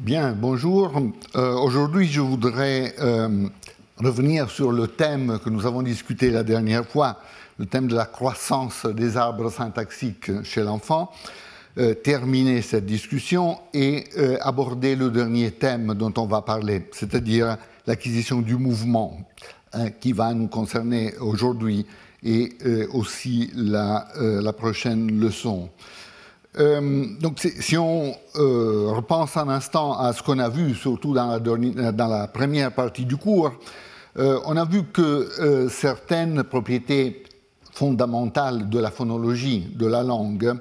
Bien, bonjour. Euh, aujourd'hui, je voudrais euh, revenir sur le thème que nous avons discuté la dernière fois, le thème de la croissance des arbres syntaxiques chez l'enfant, euh, terminer cette discussion et aborder le dernier thème dont on va parler, c'est-à-dire l'acquisition du mouvement, hein, qui va nous concerner aujourd'hui et aussi la, la prochaine leçon. Euh, donc, si on euh, repense un instant à ce qu'on a vu, surtout dans la, première partie du cours, euh, on a vu que certaines propriétés fondamentales de la phonologie, de la langue,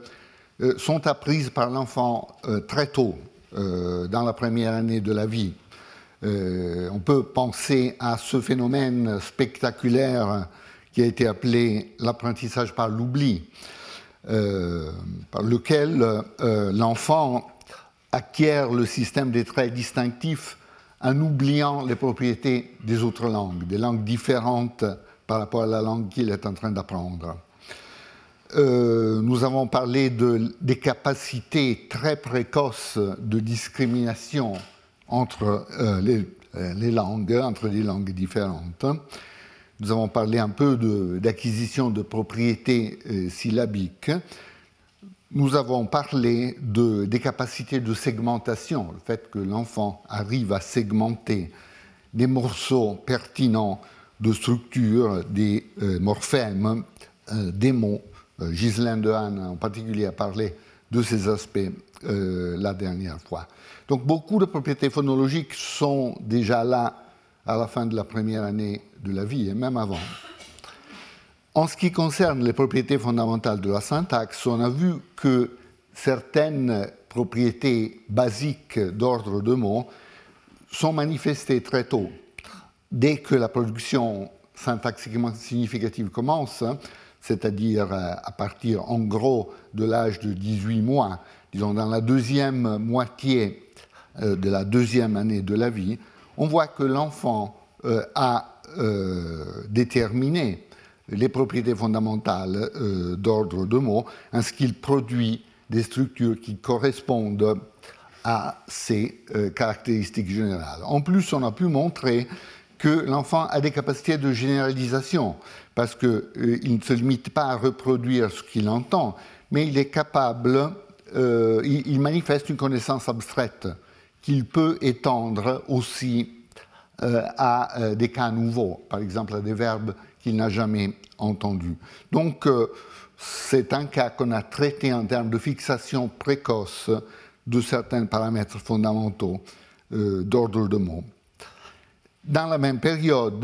sont apprises par l'enfant très tôt, dans la première année de la vie. on peut penser à ce phénomène spectaculaire qui a été appelé l'apprentissage par l'oubli. Euh, par lequel euh, l'enfant acquiert le système des traits distinctifs en oubliant les propriétés des autres langues, des langues différentes par rapport à la langue qu'il est en train d'apprendre. Euh, nous avons parlé de, des capacités très précoces de discrimination entre les, les, langues, entre des langues différentes. Nous avons parlé un peu d'acquisition de, propriétés euh, syllabiques. Nous avons parlé de, des capacités de segmentation, le fait que l'enfant arrive à segmenter des morceaux pertinents de structure, des euh, morphèmes, euh, des mots. Ghislaine Dehaene en particulier a parlé de ces aspects la dernière fois. Donc beaucoup de propriétés phonologiques sont déjà là à la fin de la première année de la vie et même avant. En ce qui concerne les propriétés fondamentales de la syntaxe, on a vu que certaines propriétés basiques d'ordre de mots sont manifestées très tôt. Dès que la production syntaxiquement significative commence, c'est-à-dire euh, à partir en gros de l'âge de 18 mois, disons dans la deuxième moitié euh, de la deuxième année de la vie, on voit que l'enfant euh, a euh, déterminé les propriétés fondamentales euh, d'ordre de mots, en ce qu'il produit des structures qui correspondent à ces caractéristiques générales. En plus, on a pu montrer que l'enfant a des capacités de généralisation, parce qu'il ne se limite pas à reproduire ce qu'il entend, mais il est capable, il manifeste une connaissance abstraite qu'il peut étendre aussi euh, à euh, des cas nouveaux, par exemple à des verbes qu'il n'a jamais entendus. Donc, euh, c'est un cas qu'on a traité en termes de fixation précoce de certains paramètres fondamentaux d'ordre de mots. Dans la même période,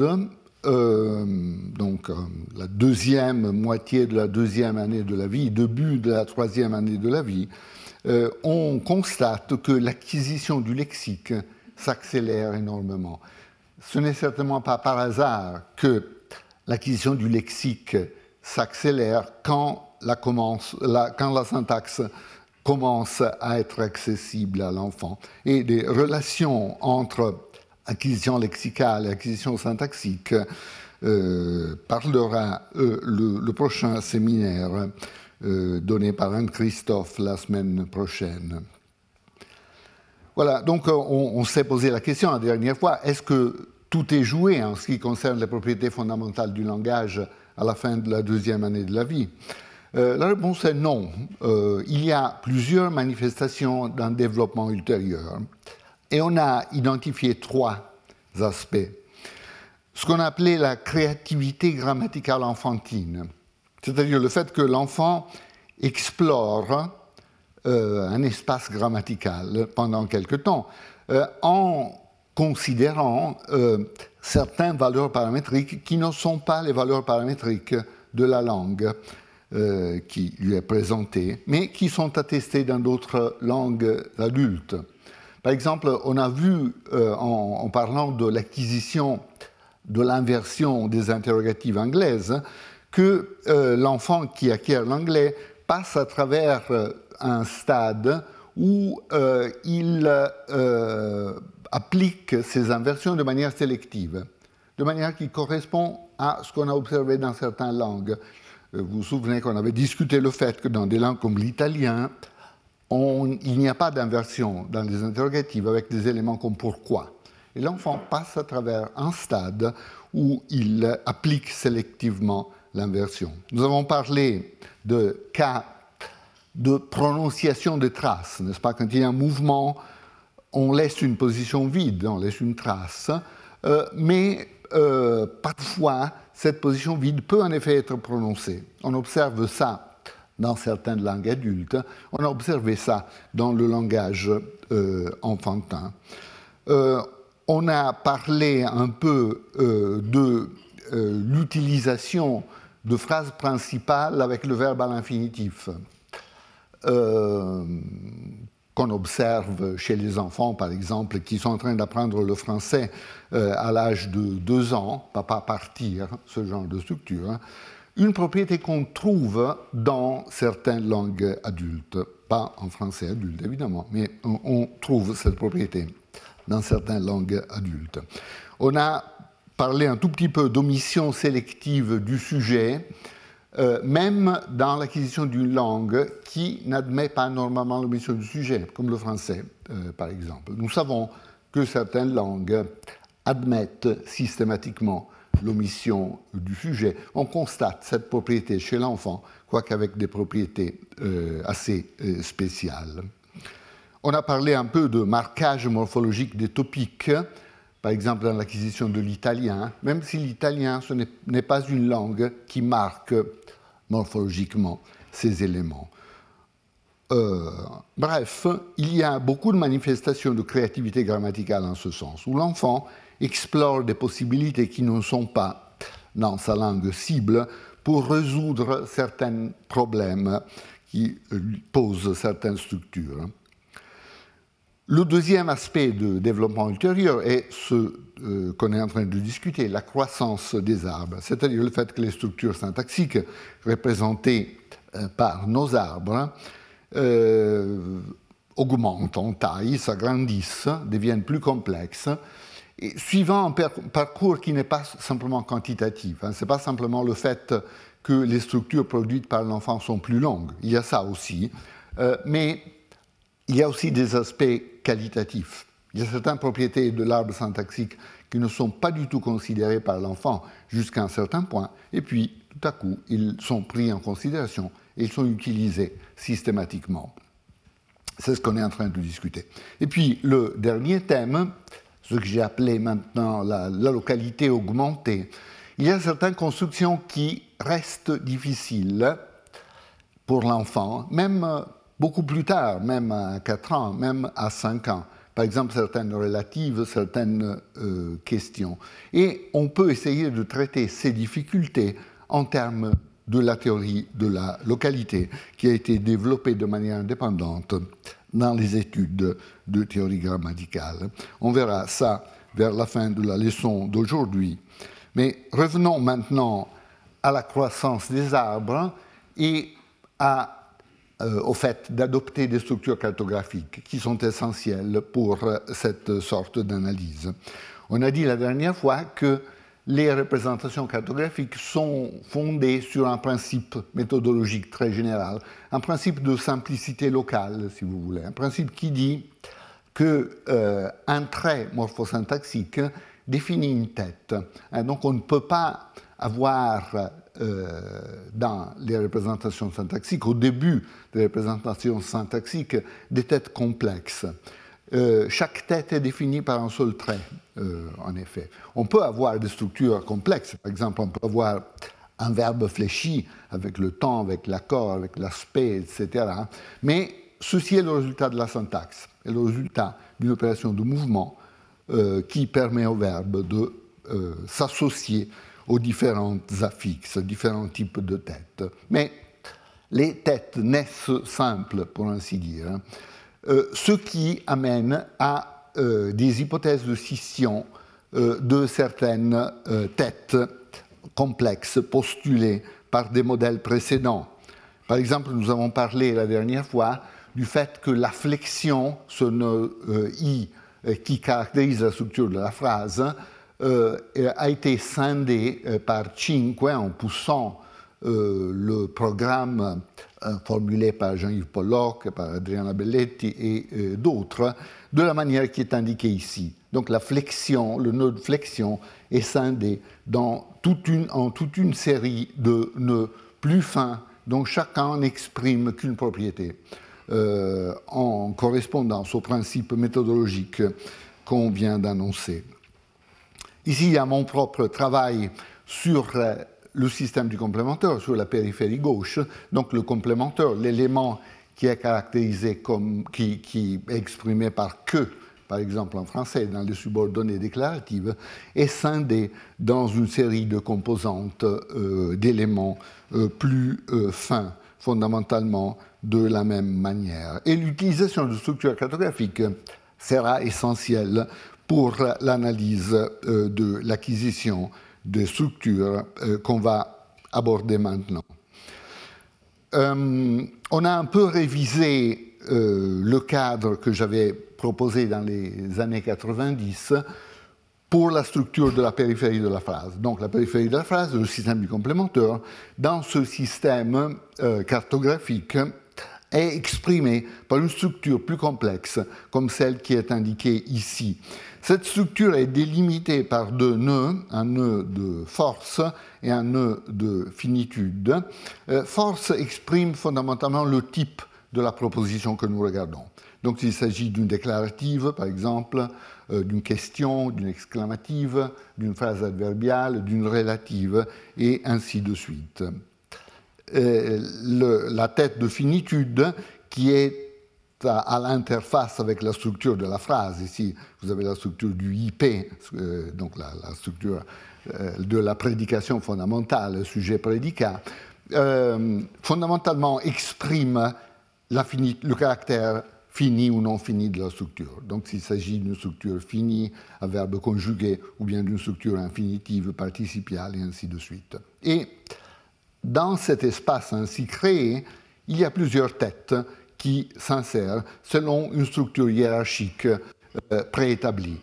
donc la deuxième moitié de la deuxième année de la vie, début de la troisième année de la vie, euh, on constate que l'acquisition du lexique s'accélère énormément. Ce n'est certainement pas par hasard que l'acquisition du lexique s'accélère quand la, syntaxe commence à être accessible à l'enfant. Et des relations entre acquisition lexicale et acquisition syntaxique euh, parlera euh, le, prochain séminaire euh, donné par Anne-Christophe la semaine prochaine. Voilà, donc euh, on, s'est posé la question la dernière fois, est-ce que tout est joué en ce qui concerne les propriétés fondamentales du langage à la fin de la deuxième année de la vie? Euh, La réponse est non. il y a plusieurs manifestations d'un développement ultérieur et on a identifié trois aspects. Ce qu'on appelait la créativité grammaticale enfantine c'est-à-dire le fait que l'enfant explore euh, un espace grammatical pendant quelque temps, euh, en considérant euh, certaines valeurs paramétriques qui ne sont pas les valeurs paramétriques de la langue qui lui est présentée, mais qui sont attestées dans d'autres langues adultes. Par exemple, on a vu, en, en parlant de l'acquisition de l'inversion des interrogatives anglaises, que euh, l'enfant qui acquiert l'anglais passe à travers euh, un stade où euh, il applique ces inversions de manière sélective, de manière qui correspond à ce qu'on a observé dans certaines langues. Vous vous souvenez qu'on avait discuté le fait que dans des langues comme l'italien, il n'y a pas d'inversion dans les interrogatives avec des éléments comme pourquoi. Et l'enfant passe à travers un stade où il applique sélectivement l'inversion. Nous avons parlé de cas de prononciation de traces, n'est-ce pas? Quand il y a un mouvement, on laisse une position vide, on laisse une trace, euh, mais euh, parfois cette position vide peut en effet être prononcée. On observe ça dans certaines langues adultes, on a observé ça dans le langage euh, enfantin. on a parlé un peu de l'utilisation de phrases principales avec le verbe à l'infinitif. Euh, qu'on observe chez les enfants, par exemple, qui sont en train d'apprendre le français euh, à l'âge de deux ans, papa partir, ce genre de structure, hein. une propriété qu'on trouve dans certaines langues adultes, pas en français adulte évidemment, mais on, on trouve cette propriété dans certaines langues adultes. On a parlé un tout petit peu d'omission sélective du sujet, euh, même dans l'acquisition d'une langue qui n'admet pas normalement l'omission du sujet, comme le français, euh, par exemple. Nous savons que certaines langues admettent systématiquement l'omission du sujet. On constate cette propriété chez l'enfant, quoique avec des propriétés euh, assez spéciales. On a parlé un peu de marquage morphologique des topiques par exemple dans l'acquisition de l'italien, même si l'italien n'est pas une langue qui marque morphologiquement ces éléments. Euh, bref, il y a beaucoup de manifestations de créativité grammaticale en ce sens, où l'enfant explore des possibilités qui ne sont pas dans sa langue cible pour résoudre certains problèmes qui posent certaines structures. Le deuxième aspect de développement ultérieur est ce euh, qu'on est en train de discuter, la croissance des arbres, c'est-à-dire le fait que les structures syntaxiques représentées euh, par nos arbres euh, augmentent en taille, s'agrandissent, deviennent plus complexes, suivant un parcours qui n'est pas simplement quantitatif. Hein. Ce n'est pas simplement le fait que les structures produites par l'enfant sont plus longues, il y a ça aussi, mais il y a aussi des aspects qualitatifs. Il y a certaines propriétés de l'arbre syntaxique qui ne sont pas du tout considérées par l'enfant jusqu'à un certain point, et puis tout à coup, ils sont pris en considération et ils sont utilisés systématiquement. C'est ce qu'on est en train de discuter. Et puis le dernier thème, ce que j'ai appelé maintenant la, la, localité augmentée, il y a certaines constructions qui restent difficiles pour l'enfant, même beaucoup plus tard, même à 4 ans, même à 5 ans. Par exemple, certaines relatives, certaines euh, questions. Et on peut essayer de traiter ces difficultés en termes de la théorie de la localité, qui a été développée de manière indépendante dans les études de théorie grammaticale. On verra ça vers la fin de la leçon d'aujourd'hui. Mais revenons maintenant à la croissance des arbres et à euh, au fait d'adopter des structures cartographiques qui sont essentielles pour euh, cette sorte d'analyse. On a dit la dernière fois que les représentations cartographiques sont fondées sur un principe méthodologique très général, un principe de simplicité locale, si vous voulez, un principe qui dit qu'un euh, trait morphosyntaxique définit une tête. donc on ne peut pas avoir dans les représentations syntaxiques, au début des représentations syntaxiques, des têtes complexes. Euh, chaque tête est définie par un seul trait, euh, en effet. On peut avoir des structures complexes. Par exemple, on peut avoir un verbe fléchi avec le temps, avec l'accord, avec l'aspect, etc. Mais ceci est le résultat de la syntaxe, est le résultat d'une opération de mouvement qui permet au verbe de s'associer aux différentes affixes, différents types de têtes. Mais les têtes naissent simples, pour ainsi dire, euh, ce qui amène à euh, des hypothèses de scission euh, de certaines têtes complexes postulées par des modèles précédents. Par exemple, nous avons parlé la dernière fois du fait que la flexion, ce i qui caractérise la structure de la phrase, a été scindé euh, par 5 en poussant euh, le programme formulé par Jean-Yves Pollock, par Adriana Belletti et d'autres, de la manière qui est indiquée ici. Donc la flexion, le nœud de flexion est scindé dans toute une, en toute une série de nœuds plus fins dont chacun n'exprime qu'une propriété, euh, en correspondance au principe méthodologique qu'on vient d'annoncer. Ici, il y a mon propre travail sur le système du complémentaire, sur la périphérie gauche. Donc le complémentaire, l'élément qui est caractérisé comme, qui, est exprimé par que par exemple en français, dans les subordonnées déclaratives, est scindé dans une série de composantes euh, d'éléments euh, plus euh, fins, fondamentalement de la même manière. Et l'utilisation de structures cartographiques sera essentielle pour l'analyse de l'acquisition des structures qu'on va aborder maintenant. on a un peu révisé le cadre que j'avais proposé dans les années 90 pour la structure de la périphérie de la phrase. Donc la périphérie de la phrase, le système du complémentaire, dans ce système euh, cartographique, est exprimé par une structure plus complexe, comme celle qui est indiquée ici. Cette structure est délimitée par deux nœuds, un nœud de force et un nœud de finitude. Euh, force exprime fondamentalement le type de la proposition que nous regardons. Donc il s'agit d'une déclarative, par exemple, euh, d'une question, d'une exclamative, d'une phrase adverbiale, d'une relative, et ainsi de suite. Euh, la tête de finitude qui est à, l'interface avec la structure de la phrase. Ici, vous avez la structure du IP, euh, donc la, structure de la prédication fondamentale, sujet-prédicat, fondamentalement exprime le caractère fini ou non fini de la structure. Donc s'il s'agit d'une structure finie à verbe conjugué ou bien d'une structure infinitive participiale et ainsi de suite. Et dans cet espace ainsi créé, il y a plusieurs têtes qui s'insèrent selon une structure hiérarchique euh, préétablie.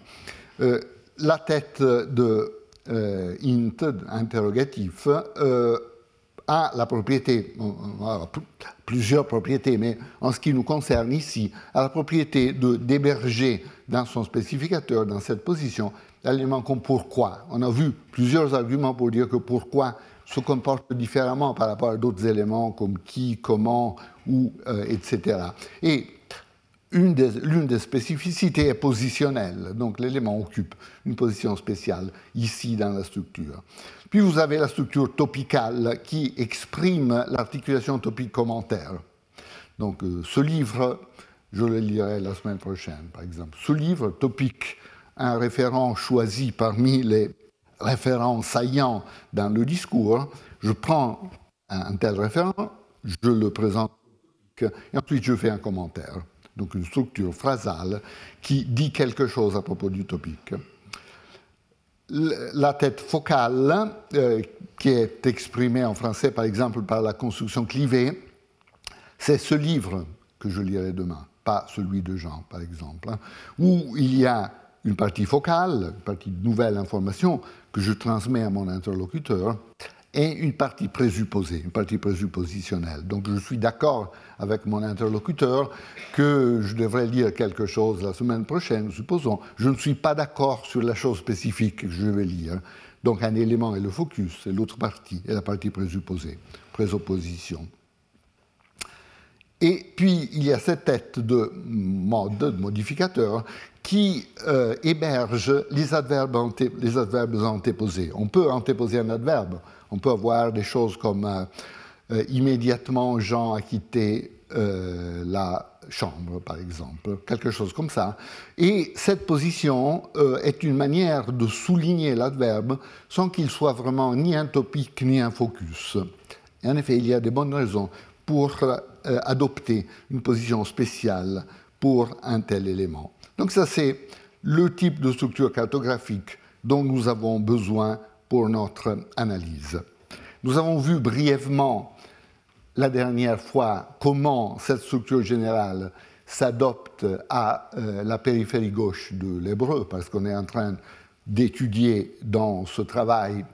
Euh, la tête de euh, int, interrogatif, a la propriété, plusieurs propriétés, mais en ce qui nous concerne ici, a la propriété d'héberger dans son spécificateur, dans cette position, l'élément comme pourquoi. On a vu plusieurs arguments pour dire que pourquoi se comporte différemment par rapport à d'autres éléments comme qui, comment, où, euh, etc. Et l'une des, spécificités est positionnelle, donc l'élément occupe une position spéciale ici dans la structure. Puis vous avez la structure topicale qui exprime l'articulation topique-commentaire. Donc euh, ce livre, je le lirai la semaine prochaine, par exemple. Ce livre, topique, un référent choisi parmi les référents saillants dans le discours, je prends un tel référent, je le présente et ensuite je fais un commentaire. Donc une structure phrasale qui dit quelque chose à propos du topique la tête focale, euh, qui est exprimée en français par exemple par la construction clivée, c'est ce livre que je lirai demain, pas celui de Jean par exemple, hein, où il y a une partie focale, une partie de nouvelle information que je transmets à mon interlocuteur, et une partie présupposée, une partie présuppositionnelle. Donc je suis d'accord avec mon interlocuteur que je devrais lire quelque chose la semaine prochaine, supposons. Je ne suis pas d'accord sur la chose spécifique que je vais lire. Donc un élément est le focus, et l'autre partie est la partie présupposée, présupposition. Et puis, il y a cette tête de mode, de modificateur, qui euh, héberge les adverbes, antéposés. On peut antéposer un adverbe, on peut avoir des choses comme euh, euh, immédiatement Jean a quitté la chambre, par exemple, quelque chose comme ça. Et cette position est une manière de souligner l'adverbe sans qu'il soit vraiment ni un topique ni un focus. En effet, il y a de bonnes raisons pour adopter une position spéciale pour un tel élément. Donc ça, c'est le type de structure cartographique dont nous avons besoin pour notre analyse. Nous avons vu brièvement la dernière fois comment cette structure générale s'adopte à euh, la périphérie gauche de l'hébreu, parce qu'on est en train d'étudier dans ce travail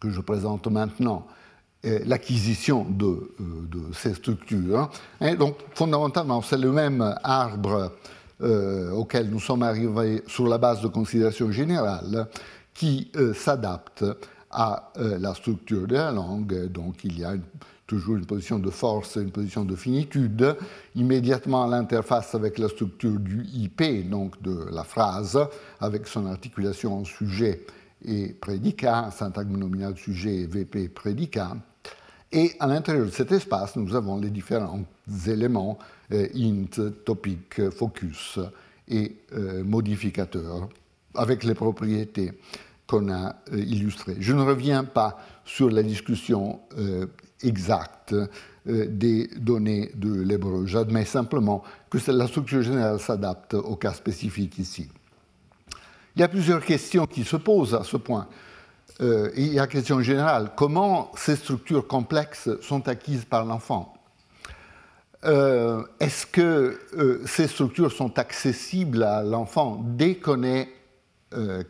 que je présente maintenant l'acquisition de, ces structures. Et donc, fondamentalement, c'est le même arbre auquel nous sommes arrivés sur la base de considérations générales qui s'adapte à la structure de la langue. Donc, il y a toujours une position de force, une position de finitude, immédiatement à l'interface avec la structure du IP, donc de la phrase, avec son articulation en sujet et prédicat, syntagme nominal sujet et VP prédicat. Et à l'intérieur de cet espace, nous avons les différents éléments euh, int, topic, focus et euh, modificateur, avec les propriétés qu'on a euh, illustrées. Je ne reviens pas sur la discussion exacte euh, des données de l'hébreu. J'admets simplement que la structure générale s'adapte au cas spécifique ici. Il y a plusieurs questions qui se posent à ce point. Euh, il y a la question générale, comment ces structures complexes sont acquises par l'enfant euh, Est-ce que ces structures sont accessibles à l'enfant dès qu'on est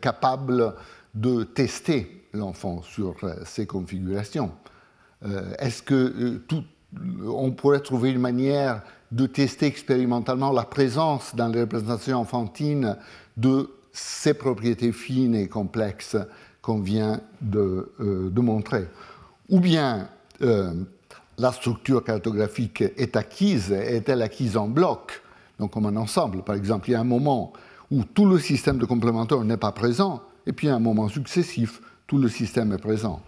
capable de tester l'enfant sur ces configurations euh, est-ce que euh, on pourrait trouver une manière de tester expérimentalement la présence dans les représentations enfantines de ces propriétés fines et complexes qu'on vient de, euh, montrer. Ou bien la structure cartographique est acquise, est-elle acquise en bloc, donc comme un ensemble Par exemple, il y a un moment où tout le système de complémentaires n'est pas présent, et puis à un moment successif, tout le système est présent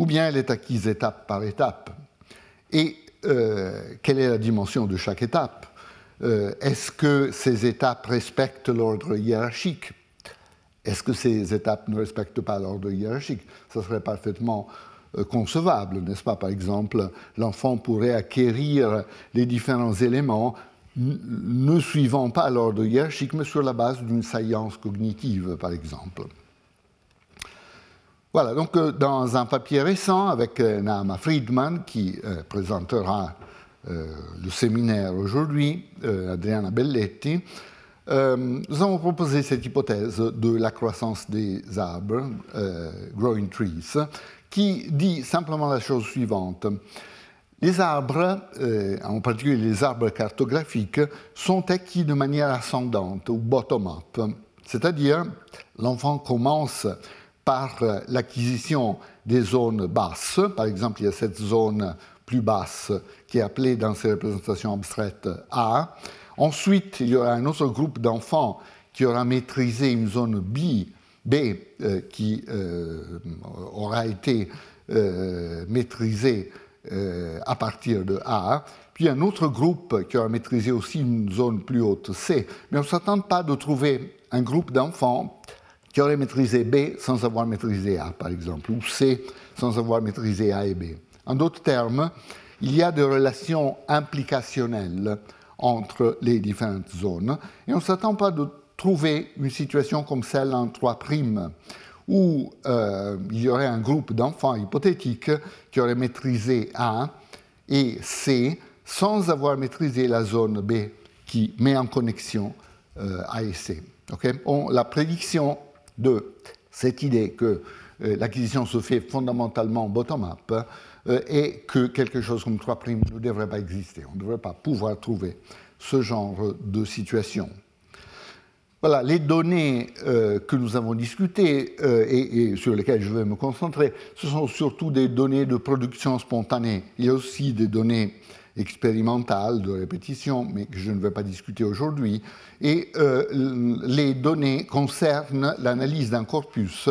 ou bien elle est acquise étape par étape. Et euh, quelle est la dimension de chaque étape? Euh, Est-ce que ces étapes respectent l'ordre hiérarchique? Est-ce que ces étapes ne respectent pas l'ordre hiérarchique? Ça serait parfaitement euh, concevable, n'est-ce pas? Par exemple, l'enfant pourrait acquérir les différents éléments ne suivant pas l'ordre hiérarchique, mais sur la base d'une saillance cognitive, par exemple. Voilà, donc euh, dans un papier récent avec euh, Naama Friedman, qui présentera le séminaire aujourd'hui, Adriana Belletti, nous avons proposé cette hypothèse de la croissance des arbres, growing trees, qui dit simplement la chose suivante. Les arbres, en particulier les arbres cartographiques, sont acquis de manière ascendante ou bottom-up, c'est-à-dire l'enfant commence par l'acquisition des zones basses. Par exemple, il y a cette zone plus basse qui est appelée dans ces représentations abstraites A. Ensuite, il y aura un autre groupe d'enfants qui aura maîtrisé une zone B, B euh, qui euh, aura été euh, maîtrisée à partir de A. Puis un autre groupe qui aura maîtrisé aussi une zone plus haute C. Mais on ne s'attend pas de trouver un groupe d'enfants qui aurait maîtrisé B sans avoir maîtrisé A, par exemple, ou C sans avoir maîtrisé A et B. En d'autres termes, il y a des relations implicationnelles entre les différentes zones, et on ne s'attend pas de trouver une situation comme celle en 3', où euh, il y aurait un groupe d'enfants hypothétiques qui aurait maîtrisé A et C sans avoir maîtrisé la zone B qui met en connexion euh, A et C. la prédiction de cette idée que euh, l'acquisition se fait fondamentalement bottom-up euh, et que quelque chose comme 3' ne devrait pas exister. On ne devrait pas pouvoir trouver ce genre de situation. Voilà, les données euh, que nous avons discutées et, sur lesquelles je vais me concentrer, ce sont surtout des données de production spontanée. Il y a aussi des données expérimentale de répétition, mais que je ne vais pas discuter aujourd'hui. Et euh, les données concernent l'analyse d'un corpus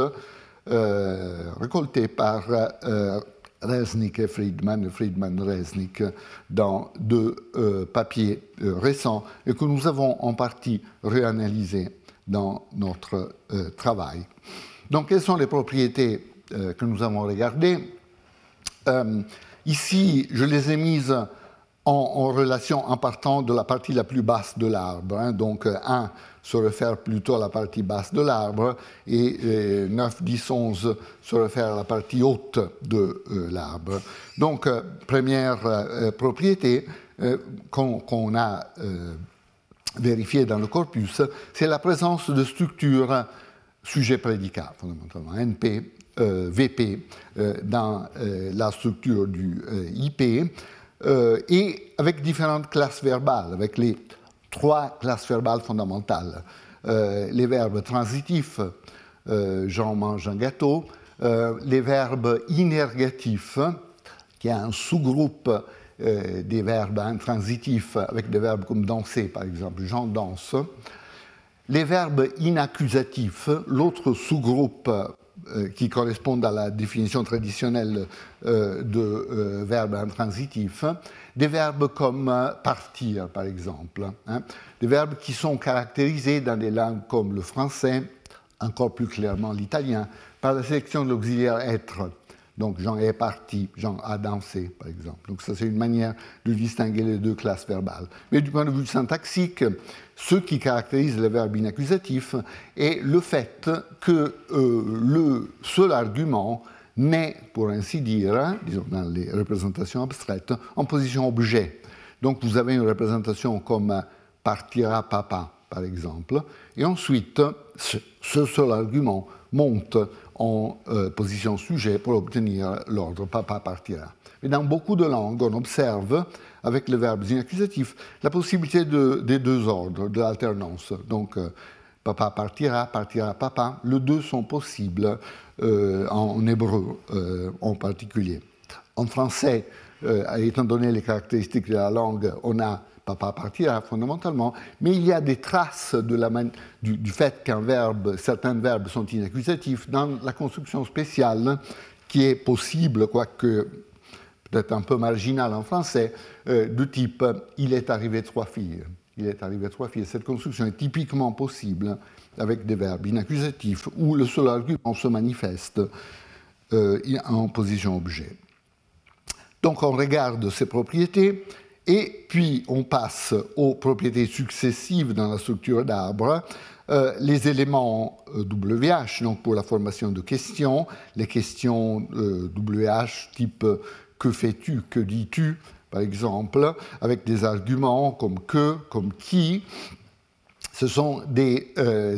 euh, récolté par euh, Resnick et Friedman, Friedman-Resnick, dans deux papiers récents et que nous avons en partie réanalysés dans notre travail. Donc, quelles sont les propriétés que nous avons regardées? Ici, je les ai mises en, relation en partant de la partie la plus basse de l'arbre. Hein. Donc 1 euh, se réfère plutôt à la partie basse de l'arbre et 9, 10, 11 se réfère à la partie haute de euh, l'arbre. Donc euh, première propriété qu'on a vérifiée dans le corpus, c'est la présence de structures sujet-prédicat, fondamentalement, NP, VP dans la structure du IP, et avec différentes classes verbales, avec les trois classes verbales fondamentales. les verbes transitifs, Jean mange un gâteau, les verbes inergatifs, qui est un sous-groupe euh, des verbes intransitifs avec des verbes comme danser, par exemple, Jean danse. Les verbes inaccusatifs, l'autre sous-groupe euh, qui correspond à la définition traditionnelle euh, de verbes intransitifs, des verbes comme partir, par exemple, hein. des verbes qui sont caractérisés dans des langues comme le français, encore plus clairement l'italien, par la sélection de l'auxiliaire être donc Jean est parti, Jean a dansé, par exemple. Donc ça, c'est une manière de distinguer les deux classes verbales. Mais du point de vue syntaxique, ce qui caractérise le verbe inaccusatif est le fait que euh, le seul argument met, pour ainsi dire, disons dans les représentations abstraites, en position objet. Donc vous avez une représentation comme partira papa, par exemple, et ensuite, ce seul argument monte en euh, position sujet pour obtenir l'ordre papa partira. Mais dans beaucoup de langues, on observe, avec les verbes inaccusatifs, la possibilité des deux ordres, de l'alternance. Donc, euh, papa partira, partira papa, les deux sont possibles euh, en hébreu en particulier. En français, étant donné les caractéristiques de la langue, on a papa partira fondamentalement, mais il y a des traces du, du, fait qu'un verbe, certains verbes sont inaccusatifs dans la construction spéciale qui est possible, quoique peut-être un peu marginal en français, euh, de type il est arrivé trois filles. Il est arrivé trois filles. Cette construction est typiquement possible avec des verbes inaccusatifs où le seul argument se manifeste euh, en position objet. Donc on regarde ces propriétés et puis, on passe aux propriétés successives dans la structure d'arbre. Euh, les éléments WH, euh, donc pour la formation de questions, les questions WH type que fais-tu, que dis-tu, par exemple, avec des arguments comme que, comme qui. Ce sont des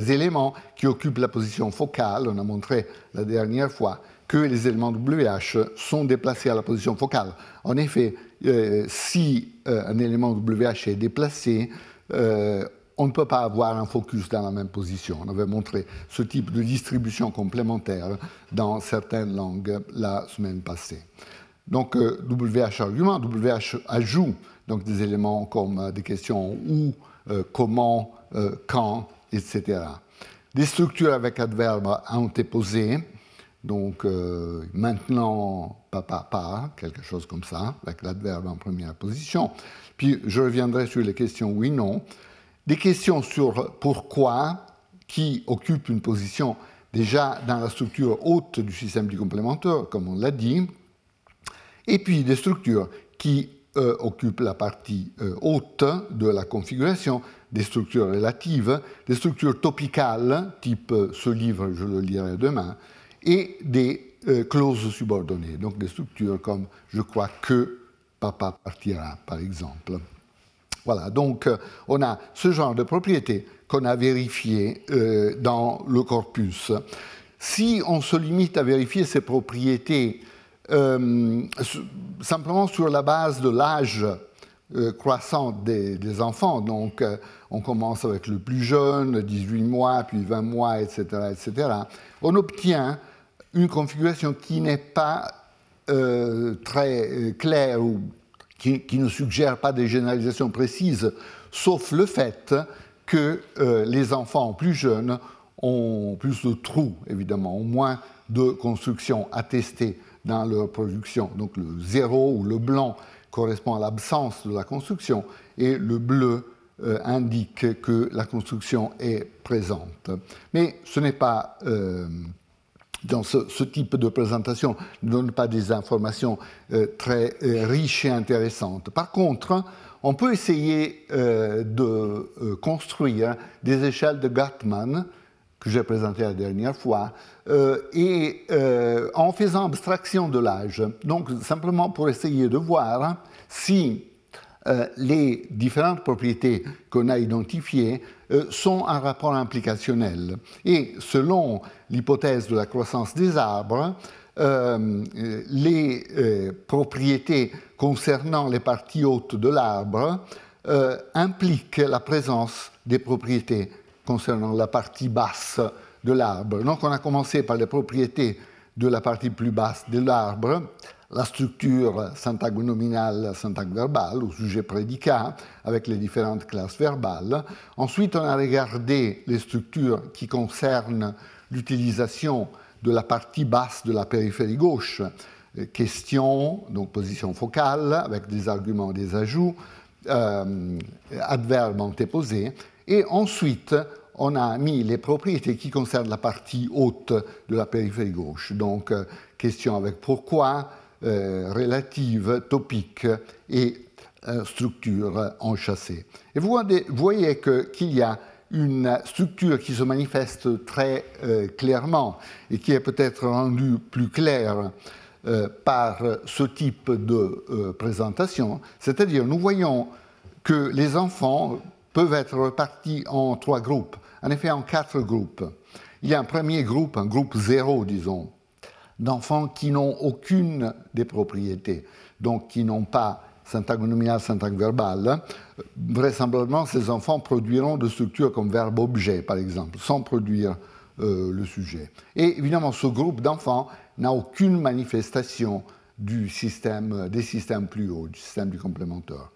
éléments qui occupent la position focale. On a montré la dernière fois que les éléments WH sont déplacés à la position focale. En effet, euh, si euh, un élément WH est déplacé, euh, on ne peut pas avoir un focus dans la même position. On avait montré ce type de distribution complémentaire dans certaines langues la semaine passée. Donc WH argument, WH ajout donc des éléments comme des questions où, comment, quand, etc. Des structures avec adverbe antéposé, donc euh, maintenant, papa, pas, quelque chose comme ça, avec l'adverbe en première position. Puis je reviendrai sur les questions oui, non. Des questions sur pourquoi, qui occupent une position déjà dans la structure haute du système du complémentaire, comme on l'a dit. Et puis des structures qui euh, occupent la partie euh, haute de la configuration, des structures relatives, des structures topicales, type ce livre, je le lirai demain, et des euh, clauses subordonnées, donc des structures comme je crois que papa partira, par exemple. Voilà, donc euh, on a ce genre de propriétés qu'on a vérifiées euh, dans le corpus. Si on se limite à vérifier ces propriétés simplement sur la base de l'âge croissant des, enfants, donc on commence avec le plus jeune, 18 mois, puis 20 mois, etc., etc., on obtient une configuration qui n'est pas euh, très euh, claire ou qui, ne suggère pas des généralisations précises, sauf le fait que euh, les enfants plus jeunes ont plus de trous, évidemment, ont moins de constructions attestées dans leur production. Donc le zéro ou le blanc correspond à l'absence de la construction et le bleu indique que la construction est présente. Mais ce n'est pas dans ce, type de présentation ne donne pas des informations euh, très euh, riches et intéressantes. Par contre, on peut essayer euh, de construire des échelles de Gartman que j'ai présentées la dernière fois, et en faisant abstraction de l'âge. Donc simplement pour essayer de voir si euh, les différentes propriétés qu'on a identifiées euh, sont un rapport implicationnel. Et selon l'hypothèse de la croissance des arbres, euh, les propriétés concernant les parties hautes de l'arbre impliquent la présence des propriétés concernant la partie basse de l'arbre. Donc on a commencé par les propriétés de la partie plus basse de l'arbre la structure syntagonominale, syntaxe verbale, ou sujet prédicat, avec les différentes classes verbales. Ensuite, on a regardé les structures qui concernent l'utilisation de la partie basse de la périphérie gauche, question, donc position focale, avec des arguments, des ajouts, euh, adverbes antéposés. Et ensuite, on a mis les propriétés qui concernent la partie haute de la périphérie gauche. Donc, euh, question avec pourquoi, euh, relative, topique et euh, structure enchâssée. Et vous voyez qu'il y a une structure qui se manifeste très clairement et qui est peut-être rendue plus claire par ce type de présentation, c'est-à-dire nous voyons que les enfants peuvent être répartis en trois groupes, en effet en quatre groupes. Il y a un premier groupe, un groupe zéro, disons, d'enfants qui n'ont aucune des propriétés, donc qui n'ont pas syntaxe nominale, syntaxe verbale, vraisemblablement ces enfants produiront de structures comme verbe-objet, par exemple, sans produire euh, le sujet. Et évidemment, ce groupe d'enfants n'a aucune manifestation du système, des systèmes plus hauts, du système du complémentaire.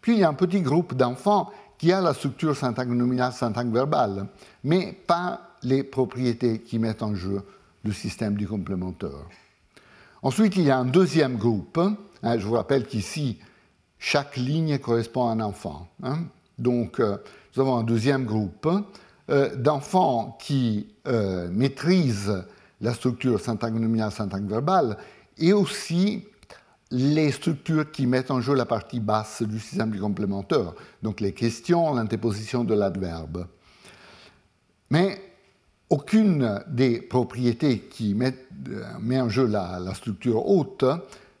Puis il y a un petit groupe d'enfants qui a la structure syntaxe nominale, syntaxe verbale, mais pas les propriétés qui mettent en jeu le système du complémentaire. Ensuite, il y a un deuxième groupe. Hein, je vous rappelle qu'ici, chaque ligne correspond à un enfant. Hein. Donc, euh, nous avons un deuxième groupe euh, d'enfants qui euh, maîtrisent la structure syntaxe nominale, syntaxe verbale, et aussi les structures qui mettent en jeu la partie basse du système du complémentaire, donc les questions, l'interposition de l'adverbe. Mais aucune des propriétés qui mettent met en jeu la, structure haute,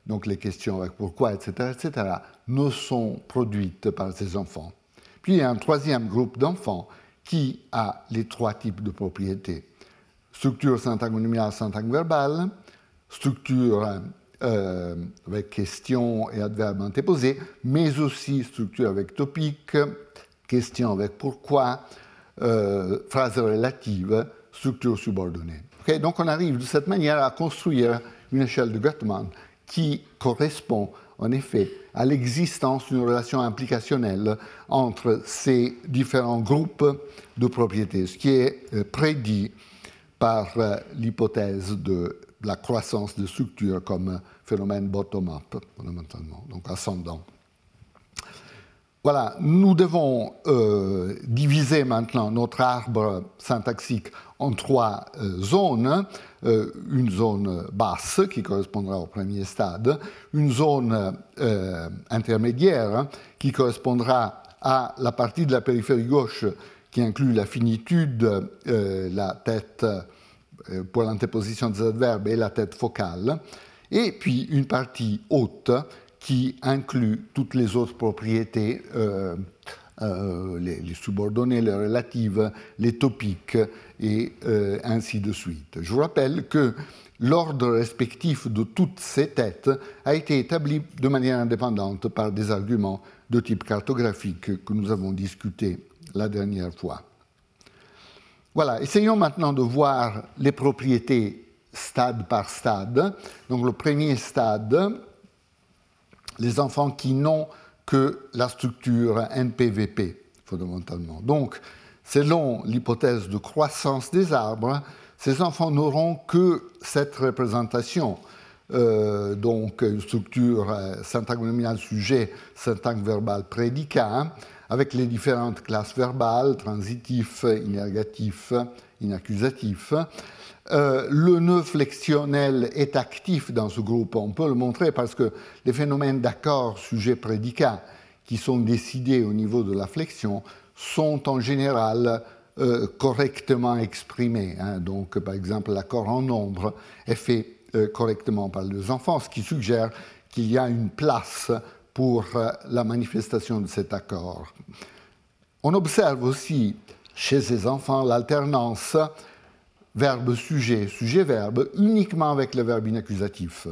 donc les questions avec pourquoi, etc., etc., ne sont produites par ces enfants. Puis il y a un troisième groupe d'enfants qui a les trois types de propriétés. Structure syntaxe syntaxe verbale, structure euh, avec questions et adverbes antéposés, mais aussi structure avec topique, question avec pourquoi, euh, phrase relative, structure subordonnée. Donc on arrive de cette manière à construire une échelle de Gottman qui correspond en effet à l'existence d'une relation implicationnelle entre ces différents groupes de propriétés, ce qui est euh, prédit par euh, l'hypothèse de la croissance de structure comme phénomène bottom-up, fondamentalement, donc ascendant. Voilà, nous devons euh, diviser maintenant notre arbre syntaxique en trois euh, zones. Euh, une zone basse qui correspondra au premier stade, une zone intermédiaire qui correspondra à la partie de la périphérie gauche qui inclut la finitude, la tête pour l'interposition des adverbes et la tête focale, et puis une partie haute qui inclut toutes les autres propriétés, euh, euh, les, subordonnées, les relatives, les topiques, et euh, ainsi de suite. Je vous rappelle que l'ordre respectif de toutes ces têtes a été établi de manière indépendante par des arguments de type cartographique que nous avons discutés la dernière fois. Voilà, essayons maintenant de voir les propriétés stade par stade. Donc le premier stade, les enfants qui n'ont que la structure NPVP, fondamentalement. Donc, selon l'hypothèse de croissance des arbres, ces enfants n'auront que cette représentation. Euh, donc, une structure euh, syntaxe nominale sujet, syntaxe verbale prédicat, avec les différentes classes verbales, transitif, inergatif, inaccusatif. Euh, le nœud flexionnel est actif dans ce groupe. On peut le montrer parce que les phénomènes d'accord, sujet, prédicat, qui sont décidés au niveau de la flexion, sont en général euh, correctement exprimés. Hein. Donc, par exemple, l'accord en nombre est fait euh, correctement par les enfants, ce qui suggère qu'il y a une place pour la manifestation de cet accord. On observe aussi chez ces enfants l'alternance verbe-sujet, sujet-verbe, uniquement avec le verbe inaccusatif.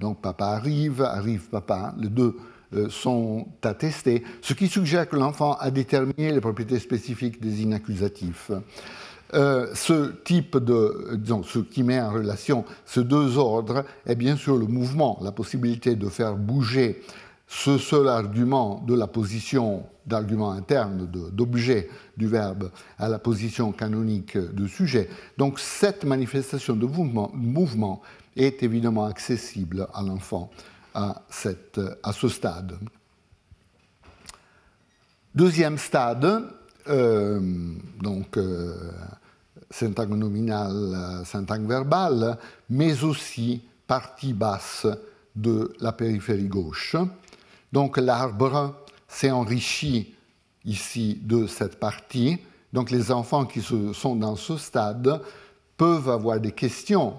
Donc papa arrive, arrive papa, les deux euh, sont attestés, ce qui suggère que l'enfant a déterminé les propriétés spécifiques des inaccusatifs. Euh, ce type de, disons, ce qui met en relation ces deux ordres est bien sûr le mouvement, la possibilité de faire bouger ce seul argument de la position d'argument interne, d'objet du verbe, à la position canonique du sujet. Donc cette manifestation de mouvement, est évidemment accessible à l'enfant à, à, ce stade. Deuxième stade, euh, donc euh, syntagme nominal, syntagme verbal, mais aussi partie basse de la périphérie gauche. Donc l'arbre s'est enrichi ici de cette partie. Donc les enfants qui sont dans ce stade peuvent avoir des questions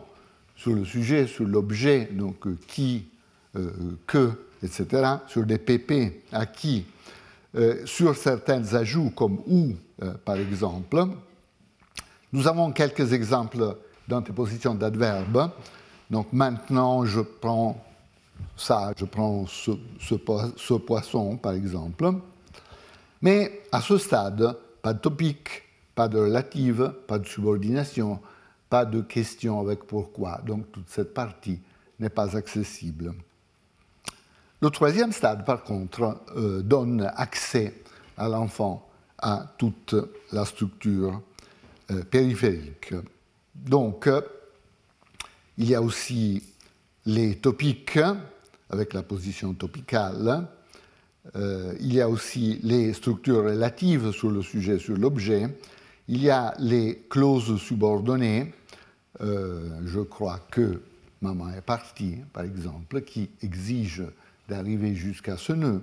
sur le sujet, sur l'objet, donc euh, qui, euh, que, etc., sur des PP, à qui, euh, sur certains ajouts comme ou, par exemple. Nous avons quelques exemples d'antéposition d'adverbes. Donc maintenant, je prends ça, je prends ce, poisson, par exemple. Mais à ce stade, pas de topique, pas de relative, pas de subordination, pas de question avec pourquoi. Donc toute cette partie n'est pas accessible. Le troisième stade, par contre, euh, donne accès à l'enfant à toute la structure euh, périphérique. Donc, euh, il y a aussi les topiques, avec la position topicale. Euh, il y a aussi les structures relatives sur le sujet, sur l'objet. Il y a les clauses subordonnées. Euh, je crois que maman est partie, par exemple, qui exige d'arriver jusqu'à ce nœud.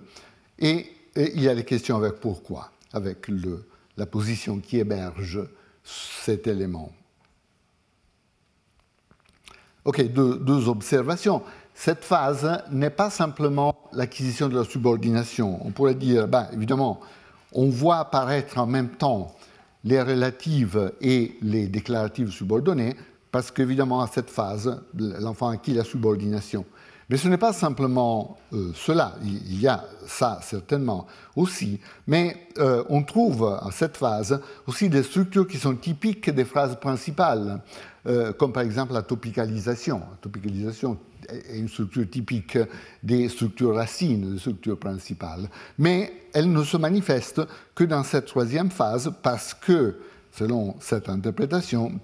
Et, il y a les questions avec pourquoi, avec la position qui héberge cet élément. Ok, deux, observations. Cette phase n'est pas simplement l'acquisition de la subordination. On pourrait dire, ben, évidemment, on voit apparaître en même temps les relatives et les déclaratives subordonnées, parce qu'évidemment, à cette phase, l'enfant acquis la subordination. Mais ce n'est pas simplement euh, cela, il y a ça certainement aussi, mais euh, on trouve à cette phase aussi des structures qui sont typiques des phrases principales. Euh, comme par exemple la topicalisation. La topicalisation est une structure typique des structures racines, des structures principales. Mais elle ne se manifeste que dans cette troisième phase parce que, selon cette interprétation,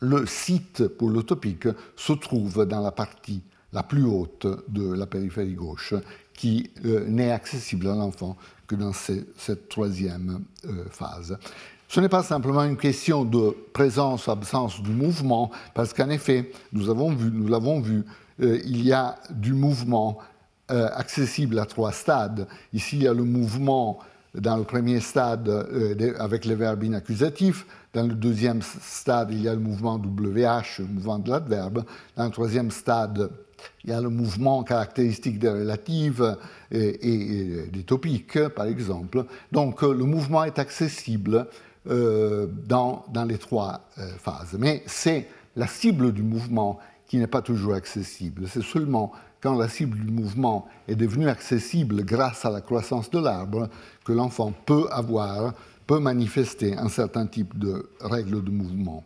le site pour le topique se trouve dans la partie la plus haute de la périphérie gauche, qui euh, n'est accessible à l'enfant que dans cette troisième euh, phase. Ce n'est pas simplement une question de présence ou absence du mouvement, parce qu'en effet, nous l'avons vu, euh, il y a du mouvement accessible à trois stades. Ici, il y a le mouvement dans le premier stade avec les verbes inaccusatifs. Dans le deuxième stade, il y a le mouvement WH, le mouvement de l'adverbe. Dans le troisième stade, il y a le mouvement caractéristique des relatives et, des topiques, par exemple. Donc, le mouvement est accessible euh, dans, dans, les trois euh, phases. Mais c'est la cible du mouvement qui n'est pas toujours accessible. C'est seulement quand la cible du mouvement est devenue accessible grâce à la croissance de l'arbre que l'enfant peut avoir, peut manifester un certain type de règles de mouvement.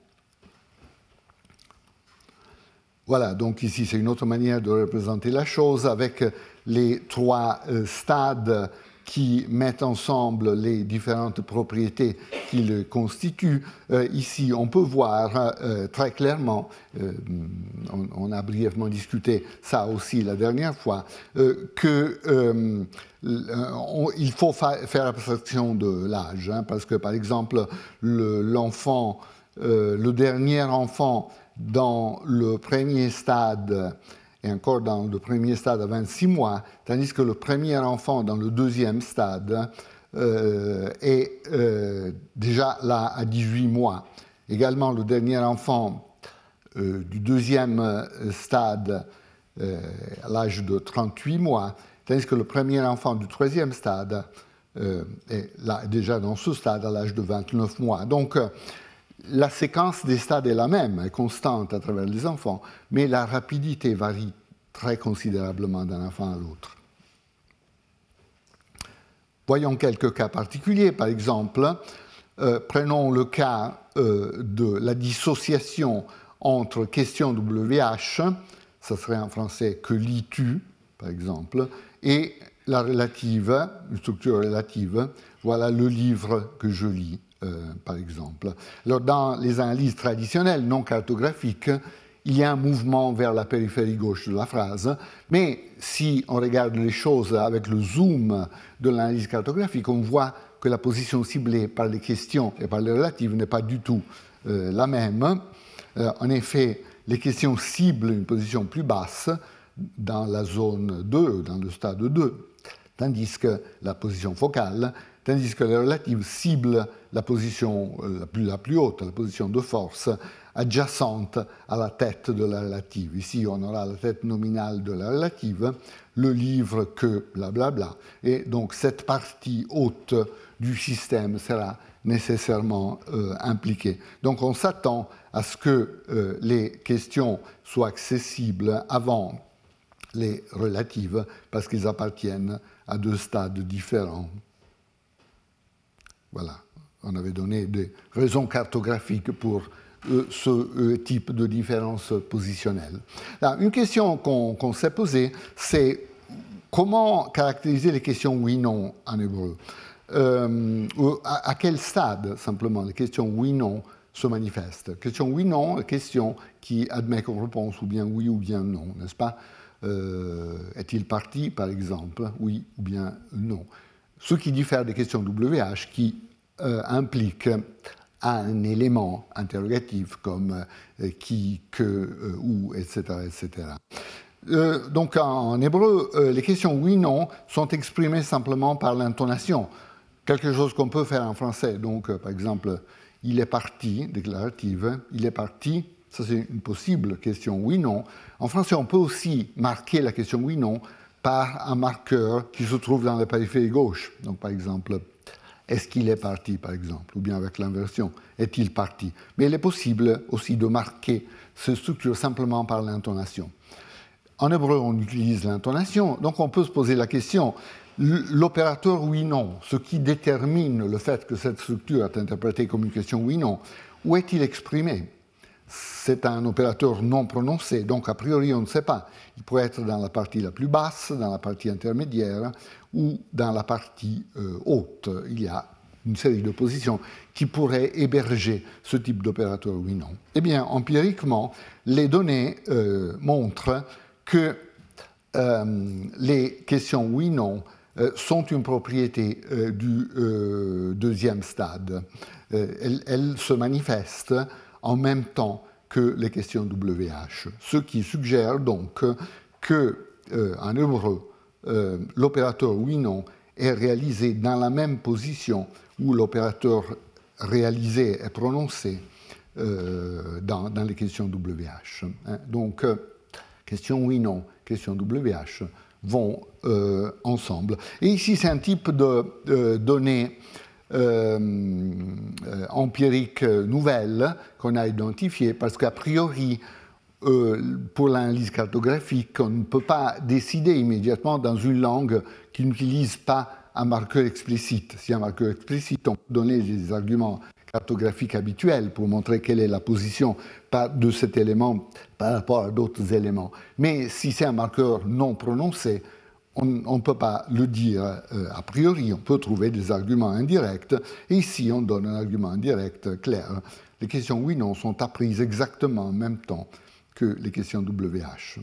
Voilà, donc ici c'est une autre manière de représenter la chose avec les trois euh, stades qui mettent ensemble les différentes propriétés qui le constituent. Euh, ici, on peut voir euh, très clairement, on, a brièvement discuté ça aussi la dernière fois, qu'il faut faire abstraction de l'âge, hein, parce que par exemple, le dernier enfant dans le premier stade et encore dans le premier stade à 26 mois, tandis que le premier enfant dans le deuxième stade euh, est euh, déjà là à 18 mois. Également, le dernier enfant euh, du deuxième stade à l'âge de 38 mois, tandis que le premier enfant du troisième stade est là, déjà dans ce stade à l'âge de 29 mois. Donc, la séquence des stades est la même, est constante à travers les enfants, mais la rapidité varie très considérablement d'un enfant à l'autre. Voyons quelques cas particuliers. Par exemple, euh, prenons le cas euh, de la dissociation entre question WH, ça serait en français que lis-tu, par exemple, et la relative, une structure relative, voilà le livre que je lis. Euh, par exemple. Alors, dans les analyses traditionnelles non cartographiques, il y a un mouvement vers la périphérie gauche de la phrase, mais si on regarde les choses avec le zoom de l'analyse cartographique, on voit que la position ciblée par les questions et par les relatives n'est pas du tout euh, la même. Euh, en effet, les questions ciblent une position plus basse dans la zone 2, dans le stade 2, tandis que la position focale tandis que les relatives ciblent la position euh, la plus, haute, la position de force, adjacente à la tête de la relative. Ici, on aura la tête nominale de la relative, le livre que, blablabla. Bla, bla. Et donc, cette partie haute du système sera nécessairement euh, impliquée. Donc, on s'attend à ce que euh, les questions soient accessibles avant les relatives parce qu'ils appartiennent à deux stades différents. Voilà, on avait donné des raisons cartographiques pour euh, ce euh, type de différence positionnelle. une question qu'on s'est posée, c'est comment caractériser les questions oui-non en hébreu? Euh, à, quel stade, simplement, les questions oui-non se manifestent? Question oui-non, question qui admet comme réponse ou bien oui ou bien non, n'est-ce pas? Est-il parti, par exemple Oui ou bien non? Ce qui diffère des questions WH qui euh, impliquent un élément interrogatif comme euh, qui, que, euh, où, etc. etc. donc en, hébreu, les questions oui-non sont exprimées simplement par l'intonation, quelque chose qu'on peut faire en français. Donc par exemple, il est parti, déclarative, il est parti, ça c'est une possible question oui-non. En français, on peut aussi marquer la question oui-non par un marqueur qui se trouve dans la périphérie gauche. Donc, par exemple, est-ce qu'il est parti, par exemple, ou bien avec l'inversion, est-il parti? Mais il est possible aussi de marquer cette structure simplement par l'intonation. En hébreu, on utilise l'intonation, donc on peut se poser la question, l'opérateur oui-non, ce qui détermine le fait que cette structure est interprétée comme une question oui-non, où est-il exprimé? C'est un opérateur non prononcé, donc a priori on ne sait pas. Il pourrait être dans la partie la plus basse, dans la partie intermédiaire ou dans la partie euh, haute. Il y a une série de positions qui pourraient héberger ce type d'opérateur oui-non. Eh bien, empiriquement, les données euh, montrent que euh, les questions oui-non sont une propriété du deuxième stade. elles se manifestent en même temps que les questions WH. Ce qui suggère donc que, en hébreu, euh, l'opérateur oui-non est réalisé dans la même position où l'opérateur réalisé est prononcé euh, dans, les questions WH. Hein. Donc, question oui-non, question WH vont ensemble. Et ici, c'est un type de données euh, euh, empirique nouvelle qu'on a identifiée, parce qu'a priori, euh, pour l'analyse cartographique, on ne peut pas décider immédiatement dans une langue qui n'utilise pas un marqueur explicite. Si un marqueur explicite, on peut donner des arguments cartographiques habituels pour montrer quelle est la position de cet élément par rapport à d'autres éléments. Mais si c'est un marqueur non prononcé, on ne peut pas le dire euh, a priori, on peut trouver des arguments indirects, et ici on donne un argument indirect clair. Les questions oui-non sont apprises exactement en même temps que les questions WH.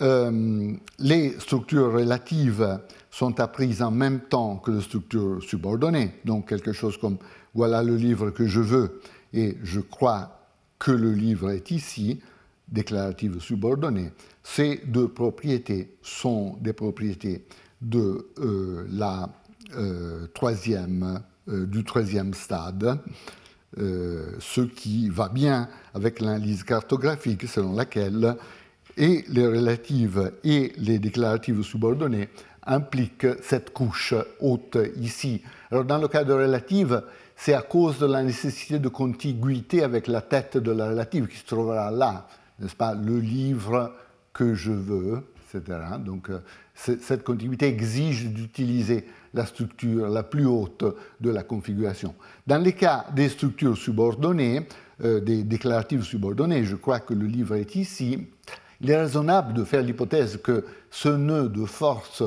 Euh, les structures relatives sont apprises en même temps que les structures subordonnées, donc quelque chose comme voilà le livre que je veux et je crois que le livre est ici, déclarative subordonnée, ces deux propriétés sont des propriétés de euh, la, euh, troisième, du troisième stade, ce qui va bien avec l'analyse cartographique selon laquelle et les relatives et les déclaratives subordonnées impliquent cette couche haute ici. Alors dans le cas de relative, c'est à cause de la nécessité de contiguïté avec la tête de la relative qui se trouvera là, n'est-ce pas, le livre que je veux, Donc euh, cette contiguïté exige d'utiliser la structure la plus haute de la configuration. Dans les cas des structures subordonnées, euh, des déclaratives subordonnées, je crois que le livre est ici, il est raisonnable de faire l'hypothèse que ce nœud de force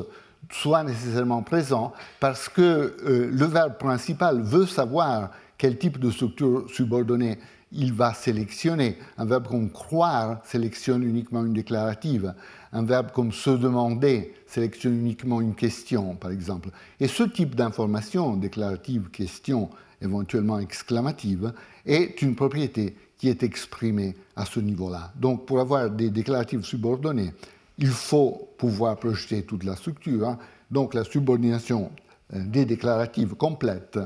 soit nécessairement présent parce que euh, le verbe principal veut savoir quel type de structure subordonnée il va sélectionner. Un verbe comme croire sélectionne uniquement une déclarative. Un verbe comme se demander sélectionne uniquement une question, par exemple. Et ce type d'information, déclarative, question, éventuellement exclamative, est une propriété qui est exprimée à ce niveau-là. Donc, pour avoir des déclaratives subordonnées, il faut pouvoir projeter toute la structure. Donc, la subordination euh, des déclaratives complètes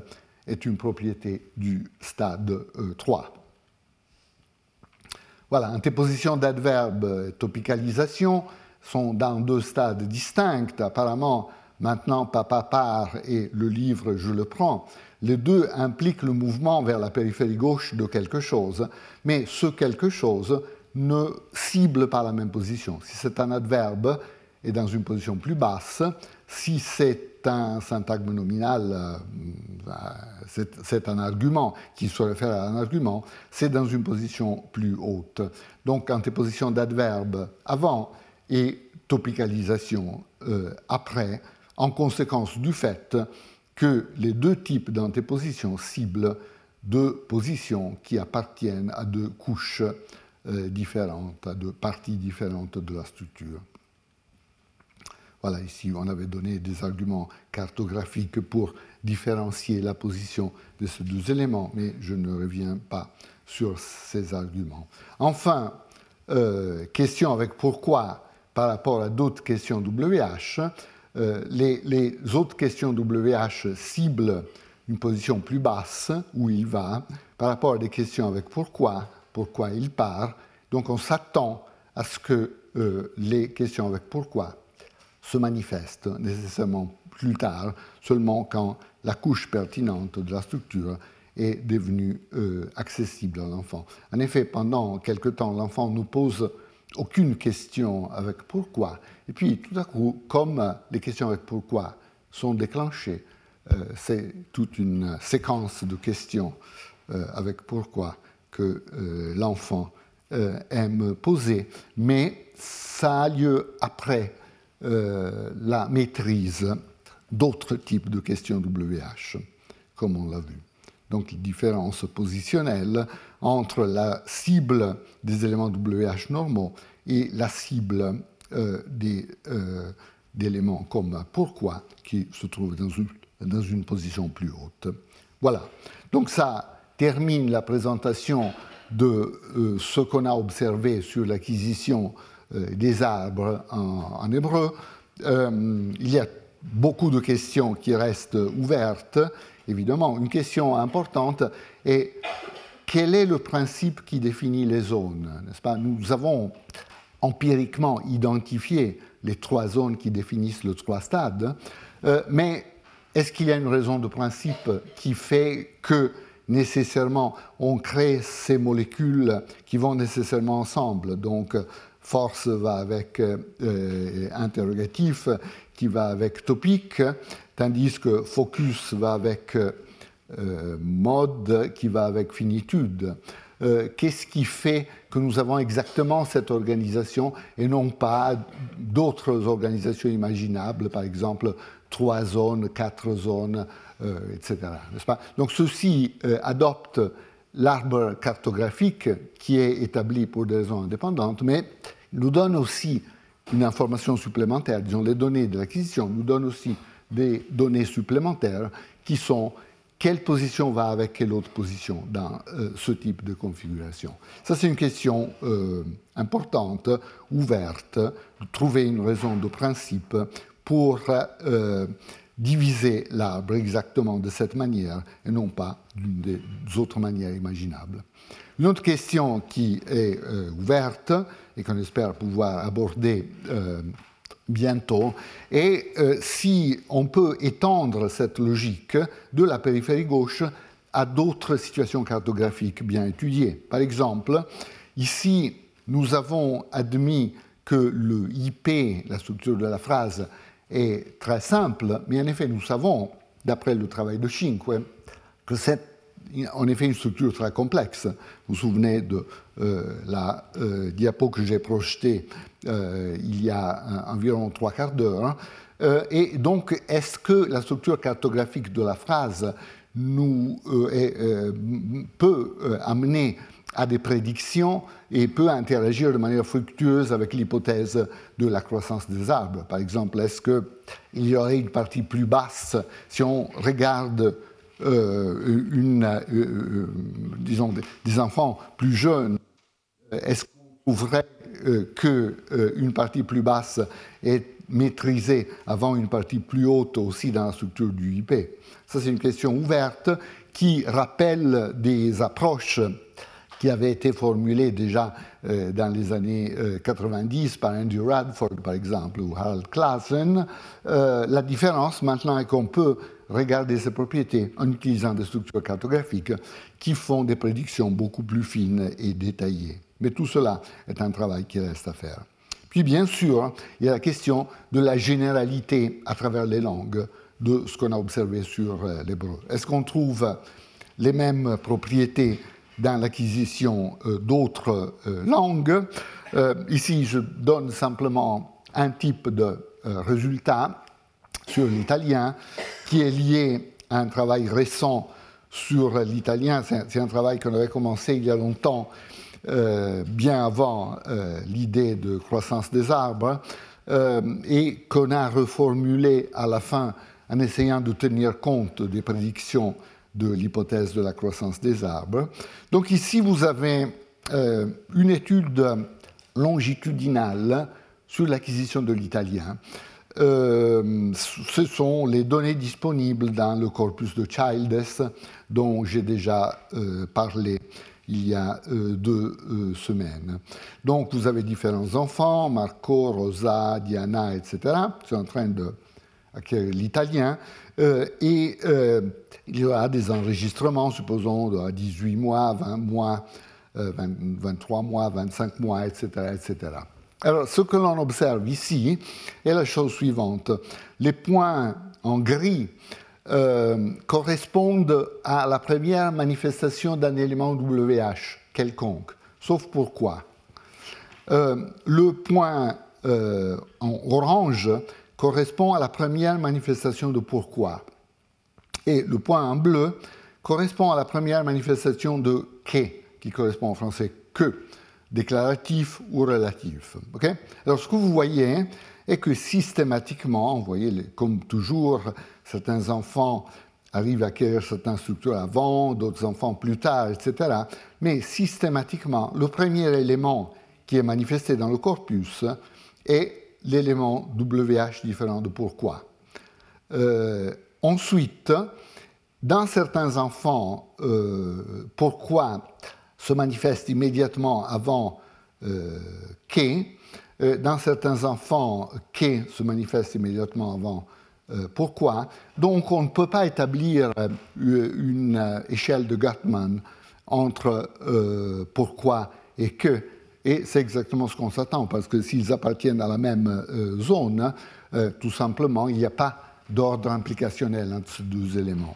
est une propriété du stade 3. Voilà, antéposition d'adverbe et topicalisation sont dans deux stades distincts. Apparemment, maintenant, papa part et le livre, je le prends. Les deux impliquent le mouvement vers la périphérie gauche de quelque chose, mais ce quelque chose ne cible pas la même position. Si c'est un adverbe et dans une position plus basse, si c'est un syntagme nominal, euh, c'est un argument qui se réfère à un argument, c'est dans une position plus haute. Donc antéposition d'adverbe avant et topicalisation euh, après, en conséquence du fait que les deux types d'antéposition ciblent deux positions qui appartiennent à deux couches euh, différentes, à deux parties différentes de la structure. Voilà, ici on avait donné des arguments cartographiques pour différencier la position de ces deux éléments, mais je ne reviens pas sur ces arguments. Enfin, euh, question avec pourquoi par rapport à d'autres questions WH, euh, les, autres questions WH ciblent une position plus basse où il va par rapport à des questions avec pourquoi pourquoi il part. Donc on s'attend à ce que euh, les questions avec pourquoi se manifestent nécessairement plus tard, seulement quand la couche pertinente de la structure est devenue euh, accessible à l'enfant. En effet, pendant quelque temps, l'enfant ne pose aucune question avec pourquoi. Et puis, tout à coup, comme les questions avec pourquoi sont déclenchées, euh, c'est toute une séquence de questions avec pourquoi que euh, l'enfant euh, aime poser, mais ça a lieu après euh, la maîtrise d'autres types de questions WH, comme on l'a vu. Donc, différence positionnelle entre la cible des éléments WH normaux et la cible des, d'éléments comme pourquoi qui se trouvent dans une, position plus haute. Voilà. Donc ça, termine la présentation de euh, ce qu'on a observé sur l'acquisition euh, des arbres en, hébreu. Euh, il y a beaucoup de questions qui restent ouvertes. Évidemment, une question importante est quel est le principe qui définit les zones pas? Nous avons empiriquement identifié les trois zones qui définissent le trois stades, mais est-ce qu'il y a une raison de principe qui fait que nécessairement, on crée ces molécules qui vont nécessairement ensemble? Donc, force va avec euh, interrogatif, qui va avec topique, tandis que focus va avec euh, mode, qui va avec finitude. Euh, qu'est-ce qui fait que nous avons exactement cette organisation et non pas d'autres organisations imaginables, par exemple trois zones, quatre zones, euh, etc. Pas? Donc ceci euh, adopte l'arbre cartographique qui est établi pour des raisons indépendantes, mais nous donne aussi une information supplémentaire, disons les données de l'acquisition, nous donne aussi des données supplémentaires qui sont quelle position va avec quelle autre position dans euh, ce type de configuration. Ça, c'est une question importante, ouverte, de trouver une raison de principe pour diviser l'arbre exactement de cette manière et non pas d'une des autres manières imaginables. Une autre question qui est euh, ouverte et qu'on espère pouvoir aborder euh, bientôt est euh, si on peut étendre cette logique de la périphérie gauche à d'autres situations cartographiques bien étudiées. Par exemple, ici, nous avons admis que le IP, la structure de la phrase, est très simple, mais en effet, nous savons, d'après le travail de Cinque, que c'est en effet une structure très complexe. Vous vous souvenez de euh, la euh, diapo que j'ai projetée euh, il y a environ trois quarts d'heure. et donc, est-ce que la structure cartographique de la phrase nous peut amener à des prédictions et peut interagir de manière fructueuse avec l'hypothèse de la croissance des arbres. Par exemple, est-ce qu'il y aurait une partie plus basse si on regarde euh, une, euh, euh, disons, des enfants plus jeunes? Est-ce qu'on trouverait qu'une partie plus basse est maîtrisée avant une partie plus haute aussi dans la structure du IP Ça, c'est une question ouverte qui rappelle des approches qui avait été formulé déjà euh, dans les années 90 euh, par Andrew Radford, par exemple, ou Harold Klassen. Euh, la différence maintenant est qu'on peut regarder ces propriétés en utilisant des structures cartographiques qui font des prédictions beaucoup plus fines et détaillées. Mais tout cela est un travail qui reste à faire. Puis bien sûr, il y a la question de la généralité à travers les langues de ce qu'on a observé sur l'hébreu. Est-ce qu'on trouve les mêmes propriétés dans l'acquisition euh, d'autres euh, langues. Euh, ici, je donne simplement un type de résultat sur l'italien qui est lié à un travail récent sur l'italien. C'est un travail qu'on avait commencé il y a longtemps, bien avant l'idée de croissance des arbres, et qu'on a reformulé à la fin en essayant de tenir compte des prédictions de l'hypothèse de la croissance des arbres. Donc ici, vous avez euh, une étude longitudinale sur l'acquisition de l'italien. Euh, ce sont les données disponibles dans le corpus de Childes dont j'ai déjà euh, parlé il y a deux semaines. Donc vous avez différents enfants, Marco, Rosa, Diana, etc., qui en train d'acquérir l'italien. et il y aura des enregistrements, supposons, à 18 mois, 20 mois, 23 euh, mois, 25 mois, etc. etc. Alors, ce que l'on observe ici est la chose suivante. Les points en gris euh, correspondent à la première manifestation d'un élément WH quelconque, sauf pourquoi? Euh, le point en orange correspond à la première manifestation de pourquoi. Et le point en bleu correspond à la première manifestation de que, qui correspond en français que, déclaratif ou relatif. Alors ce que vous voyez est que systématiquement, vous voyez, comme toujours, certains enfants arrivent à acquérir certaines structures avant, d'autres enfants plus tard, etc. Mais systématiquement, le premier élément qui est manifesté dans le corpus est l'élément WH différent de pourquoi. Euh, Ensuite, dans certains enfants, euh, pourquoi se manifeste immédiatement avant euh, euh Dans certains enfants, qu'est se manifeste immédiatement avant pourquoi? Donc on ne peut pas établir une échelle de Gottman entre pourquoi et que. Et c'est exactement ce qu'on s'attend, parce que s'ils appartiennent à la même zone, tout simplement, il n'y a pas d'ordre implicationnel entre ces deux éléments.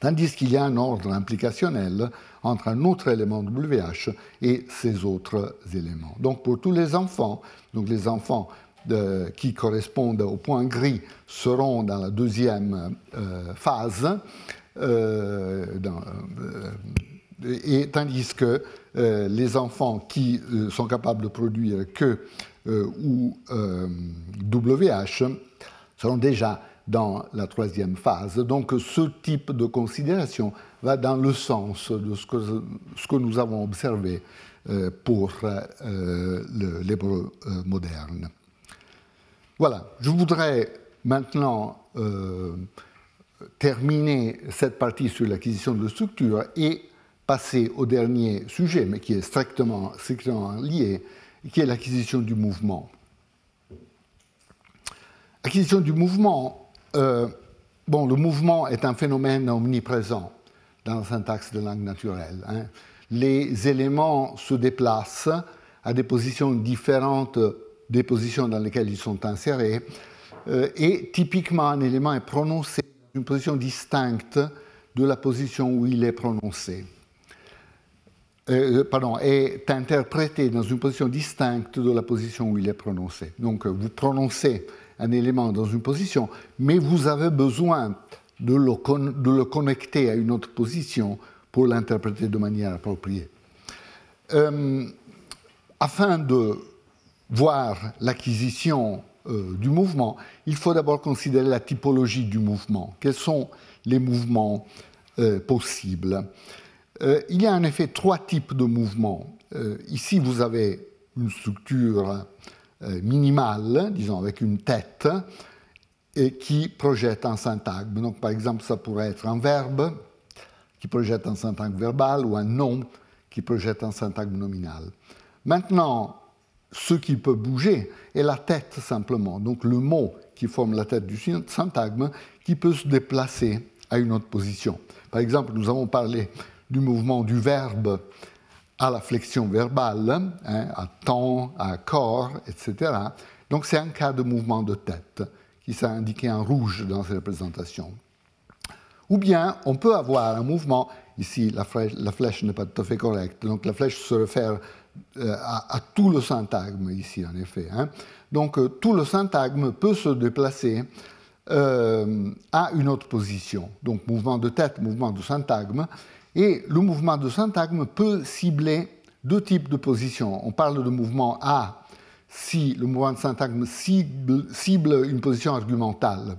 Tandis qu'il y a un ordre implicationnel entre un autre élément WH et ces autres éléments. Donc pour tous les enfants, donc les enfants qui correspondent au point gris seront dans la deuxième euh, phase, euh, euh, et tandis que les enfants qui sont capables de produire que ou WH seront déjà dans la troisième phase. Donc ce type de considération va dans le sens de ce que, ce que nous avons observé euh, pour euh, l'hébreu euh, moderne. Voilà, je voudrais maintenant terminer cette partie sur l'acquisition de structure et passer au dernier sujet, mais qui est strictement, lié, qui est l'acquisition du mouvement. Acquisition du mouvement, euh, bon, le mouvement est un phénomène omniprésent dans la syntaxe de langue naturelle. Hein. Les éléments se déplacent à des positions différentes des positions dans lesquelles ils sont insérés, euh, et typiquement un élément est prononcé dans une position distincte de la position où il est prononcé. Euh, pardon, est interprété dans une position distincte de la position où il est prononcé. Donc vous prononcez un élément dans une position, mais vous avez besoin de le, connecter à une autre position pour l'interpréter de manière appropriée. Euh, afin de voir l'acquisition euh, du mouvement, il faut d'abord considérer la typologie du mouvement. Quels sont les mouvements possibles? Euh, il y a en effet trois types de mouvements. Euh, ici, vous avez une structure euh, minimale, disons avec une tête, et qui projette un syntagme. Donc, par exemple, ça pourrait être un verbe qui projette un syntagme verbal ou un nom qui projette un syntagme nominal. Maintenant, ce qui peut bouger est la tête simplement, donc le mot qui forme la tête du syntagme qui peut se déplacer à une autre position. Par exemple, nous avons parlé du mouvement du verbe à la flexion verbale, hein, à temps, à corps, etc. Donc c'est un cas de mouvement de tête qui s'est indiqué en rouge dans ces représentations. Ou bien on peut avoir un mouvement, ici la flèche, n'est pas tout à fait correcte, donc la flèche se réfère euh, à, tout le syntagme ici en effet. Hein. Donc euh, tout le syntagme peut se déplacer euh, à une autre position. Donc mouvement de tête, mouvement de syntagme, et le mouvement de syntagme peut cibler deux types de positions. On parle de mouvement A si le mouvement de syntagme cible, une position argumentale,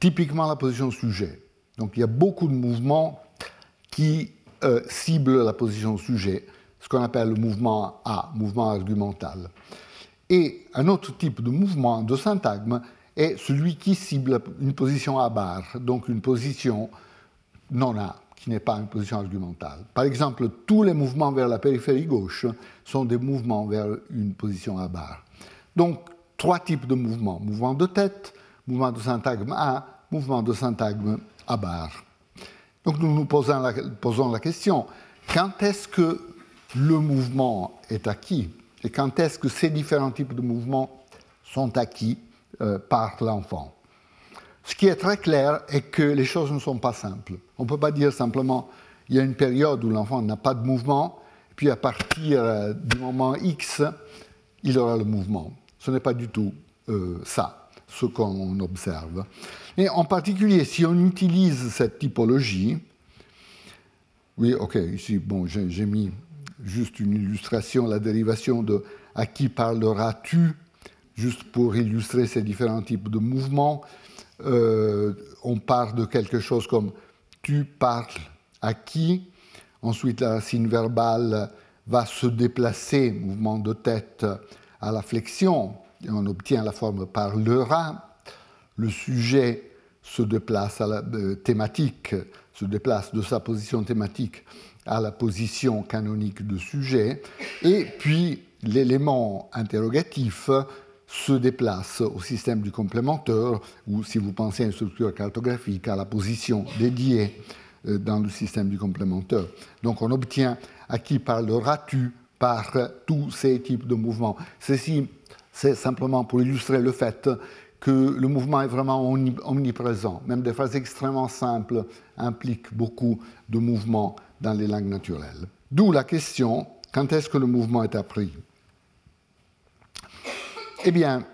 typiquement la position sujet. Donc il y a beaucoup de mouvements qui euh, ciblent la position sujet, ce qu'on appelle le mouvement A, mouvement argumental. Et un autre type de mouvement de syntagme est celui qui cible une position A bar, donc une position non A n'est pas une position argumentale. Par exemple, tous les mouvements vers la périphérie gauche sont des mouvements vers une position à barre. Donc, trois types de mouvements. Mouvement de tête, mouvement de syntagme A, mouvement de syntagme à barre. Donc nous nous posons la, posons la question, quand est-ce que le mouvement est acquis et quand est-ce que ces différents types de mouvements sont acquis euh, par l'enfant? Ce qui est très clair est que les choses ne sont pas simples. On ne peut pas dire simplement il y a une période où l'enfant n'a pas de mouvement, puis à partir euh, du moment X, il aura le mouvement. Ce n'est pas du tout euh, ça, ce qu'on observe. Et en particulier, si on utilise cette typologie, oui, ok, ici, bon, j'ai mis juste une illustration, la dérivation de à qui parleras-tu, juste pour illustrer ces différents types de mouvements. Euh, on parle de quelque chose comme tu parles à qui, ensuite la racine verbale va se déplacer, mouvement de tête à la flexion, et on obtient la forme parlera, le sujet se déplace à la euh, thématique, se déplace de sa position thématique à la position canonique de sujet, et puis l'élément interrogatif se déplace au système du complémentaire, ou si vous pensez à une structure cartographique, à la position dédiée euh, dans le système du complémentaire. Donc on obtient à qui parleras-tu par tous ces types de mouvements. Ceci, c'est simplement pour illustrer le fait que le mouvement est vraiment omniprésent. Même des phrases extrêmement simples impliquent beaucoup de mouvements dans les langues naturelles. D'où la question, quand est-ce que le mouvement est appris? Eh bien,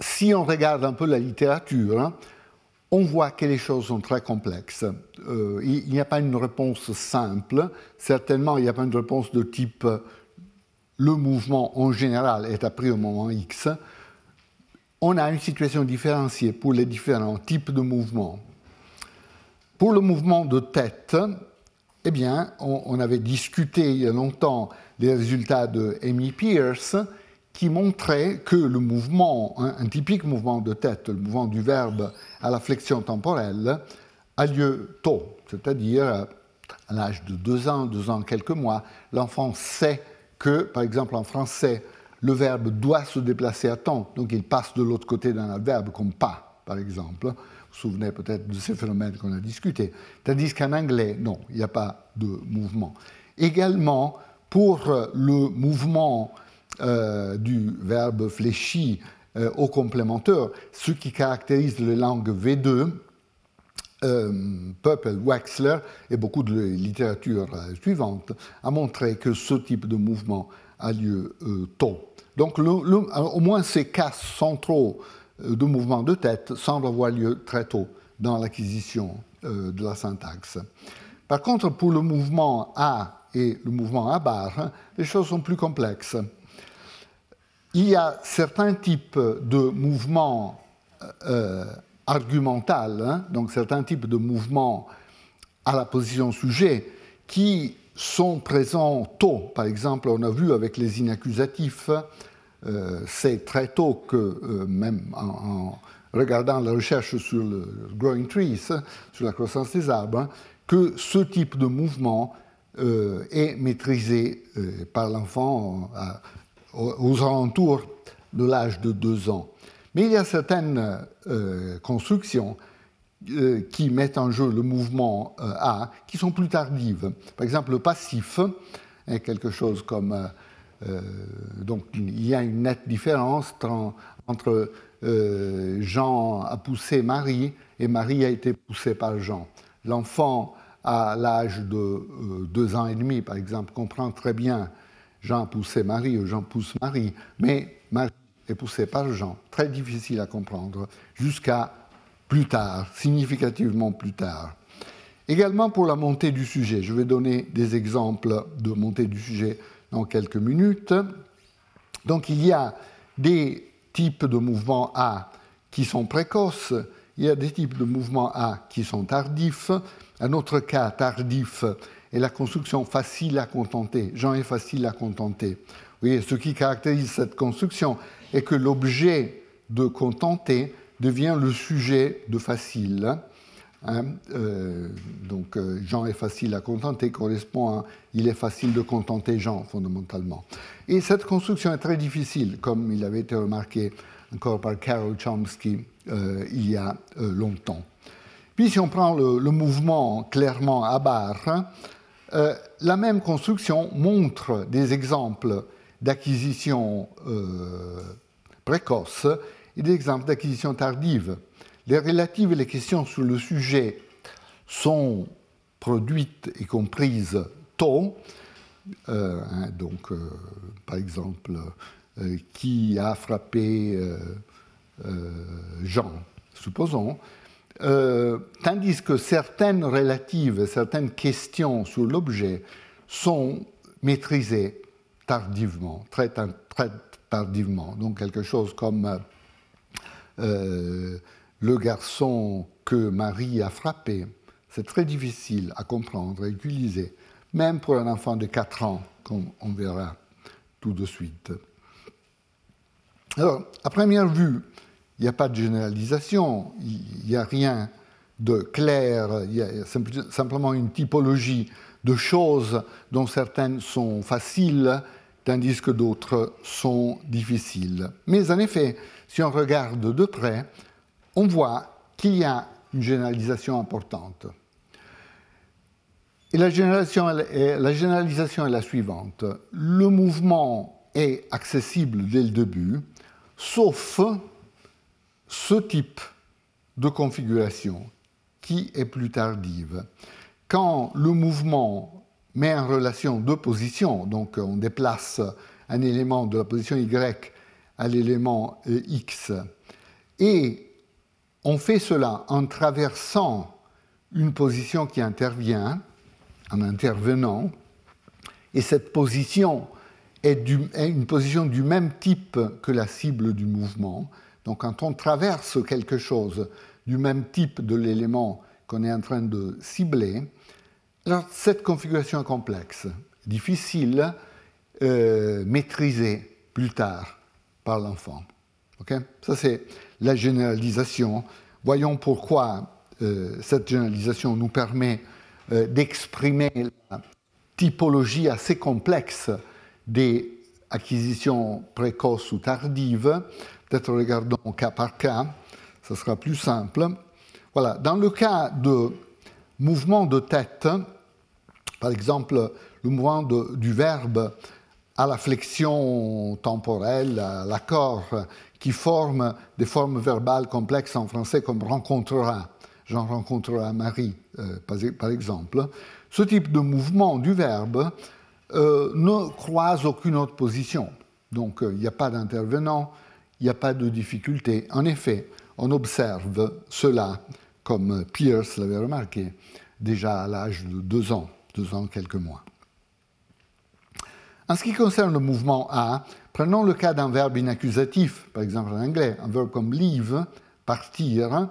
si on regarde un peu la littérature, hein, on voit que les choses sont très complexes. Euh, il n'y a pas une réponse simple. Certainement, il n'y a pas une réponse de type le mouvement en général est appris au moment X. On a une situation différenciée pour les différents types de mouvements. Pour le mouvement de tête, eh bien, on, on avait discuté il y a longtemps les résultats de Amy Pierce qui montrait que le mouvement, un, typique mouvement de tête, le mouvement du verbe à la flexion temporelle, a lieu tôt, c'est-à-dire à l'âge de deux ans, deux ans, quelques mois, l'enfant sait que, par exemple en français, le verbe doit se déplacer à temps, donc il passe de l'autre côté d'un adverbe comme pas, par exemple. Vous vous souvenez peut-être de ces phénomènes qu'on a discutés. Tandis qu'en anglais, non, il n'y a pas de mouvement. Également, pour le mouvement euh, du verbe fléchi euh, au complémentaire, ce qui caractérise les langues V2, euh, Purple, Wexler et beaucoup de littérature suivante a montré que ce type de mouvement a lieu tôt. Donc au moins ces cas centraux de mouvement de tête semblent avoir lieu très tôt dans l'acquisition de la syntaxe. Par contre, pour le mouvement A et le mouvement à barre, les choses sont plus complexes. Il y a certains types de mouvements euh, argumentaux, hein, donc certains types de mouvements à la position sujet, qui sont présents tôt. Par exemple, on a vu avec les inaccusatifs, euh, c'est très tôt que, euh, même en, regardant la recherche sur le growing trees, sur la croissance des arbres, hein, que ce type de mouvement euh, est maîtrisé euh, par l'enfant aux alentours de l'âge de deux ans. Mais il y a certaines euh, constructions qui mettent en jeu le mouvement A qui sont plus tardives. Par exemple, le passif quelque chose comme. donc, il y a une nette différence entre Jean a poussé Marie et Marie a été poussée par Jean. L'enfant à l'âge de euh, deux ans et demi, par exemple, comprend très bien Jean poussait Marie ou Jean pousse Marie, mais Marie est poussée par Jean, très difficile à comprendre, jusqu'à plus tard, significativement plus tard. Également pour la montée du sujet, je vais donner des exemples de montée du sujet dans quelques minutes. Donc il y a des types de mouvements A qui sont précoces, il y a des types de mouvements A qui sont tardifs, un autre cas tardif est la construction facile à contenter. Jean est facile à contenter. Voyez, ce qui caractérise cette construction est que l'objet de contenter devient le sujet de facile. Hein. Euh, donc euh, Jean est facile à contenter correspond à il est facile de contenter Jean fondamentalement. Et cette construction est très difficile, comme il avait été remarqué encore par Carol Chomsky euh, il y a longtemps. Puis si on prend le, mouvement clairement à barre, euh, la même construction montre des exemples d'acquisition euh, précoce et des exemples d'acquisition tardive. Les relatives et les questions sur le sujet sont produites et comprises tôt. Euh, hein, donc, par exemple, qui a frappé Jean, supposons. Euh, tandis que certaines relatives, certaines questions sur l'objet sont maîtrisées tardivement, très, tardivement. Donc quelque chose comme euh, le garçon que Marie a frappé, c'est très difficile à comprendre, à utiliser, même pour un enfant de 4 ans, comme on verra tout de suite. Alors, à première vue, il n'y a pas de généralisation, il n'y a rien de clair, il y a simplement une typologie de choses dont certaines sont faciles, tandis que d'autres sont difficiles. Mais en effet, si on regarde de près, on voit qu'il y a une généralisation importante. Et la généralisation, la généralisation est la suivante. Le mouvement est accessible dès le début, sauf ce type de configuration qui est plus tardive. Quand le mouvement met en relation deux positions, donc on déplace un élément de la position Y à l'élément X, et on fait cela en traversant une position qui intervient, en intervenant, et cette position est, est une position du même type que la cible du mouvement, donc quand on traverse quelque chose du même type de l'élément qu'on est en train de cibler, alors cette configuration est complexe, difficile, euh, maîtrisée plus tard. par l'enfant. Ça, c'est la généralisation. Voyons pourquoi euh, cette généralisation nous permet euh, d'exprimer la typologie assez complexe des acquisitions précoces ou tardives. Peut-être regardons cas par cas, ce sera plus simple. Voilà, dans le cas de mouvement de tête, par exemple, le mouvement du verbe à la flexion temporelle, à l'accord, qui forme des formes verbales complexes en français comme rencontrera, j'en rencontrerai Marie, euh, par exemple. Ce type de mouvement du verbe euh, ne croise aucune autre position. Donc euh, il n'y a pas d'intervenant, il n'y a pas de difficulté. En effet, on observe cela, comme Pierce l'avait remarqué, déjà à l'âge de deux ans, deux ans, quelques mois. En ce qui concerne le mouvement A, prenons le cas d'un verbe inaccusatif, par exemple en anglais, un verbe comme leave, partir.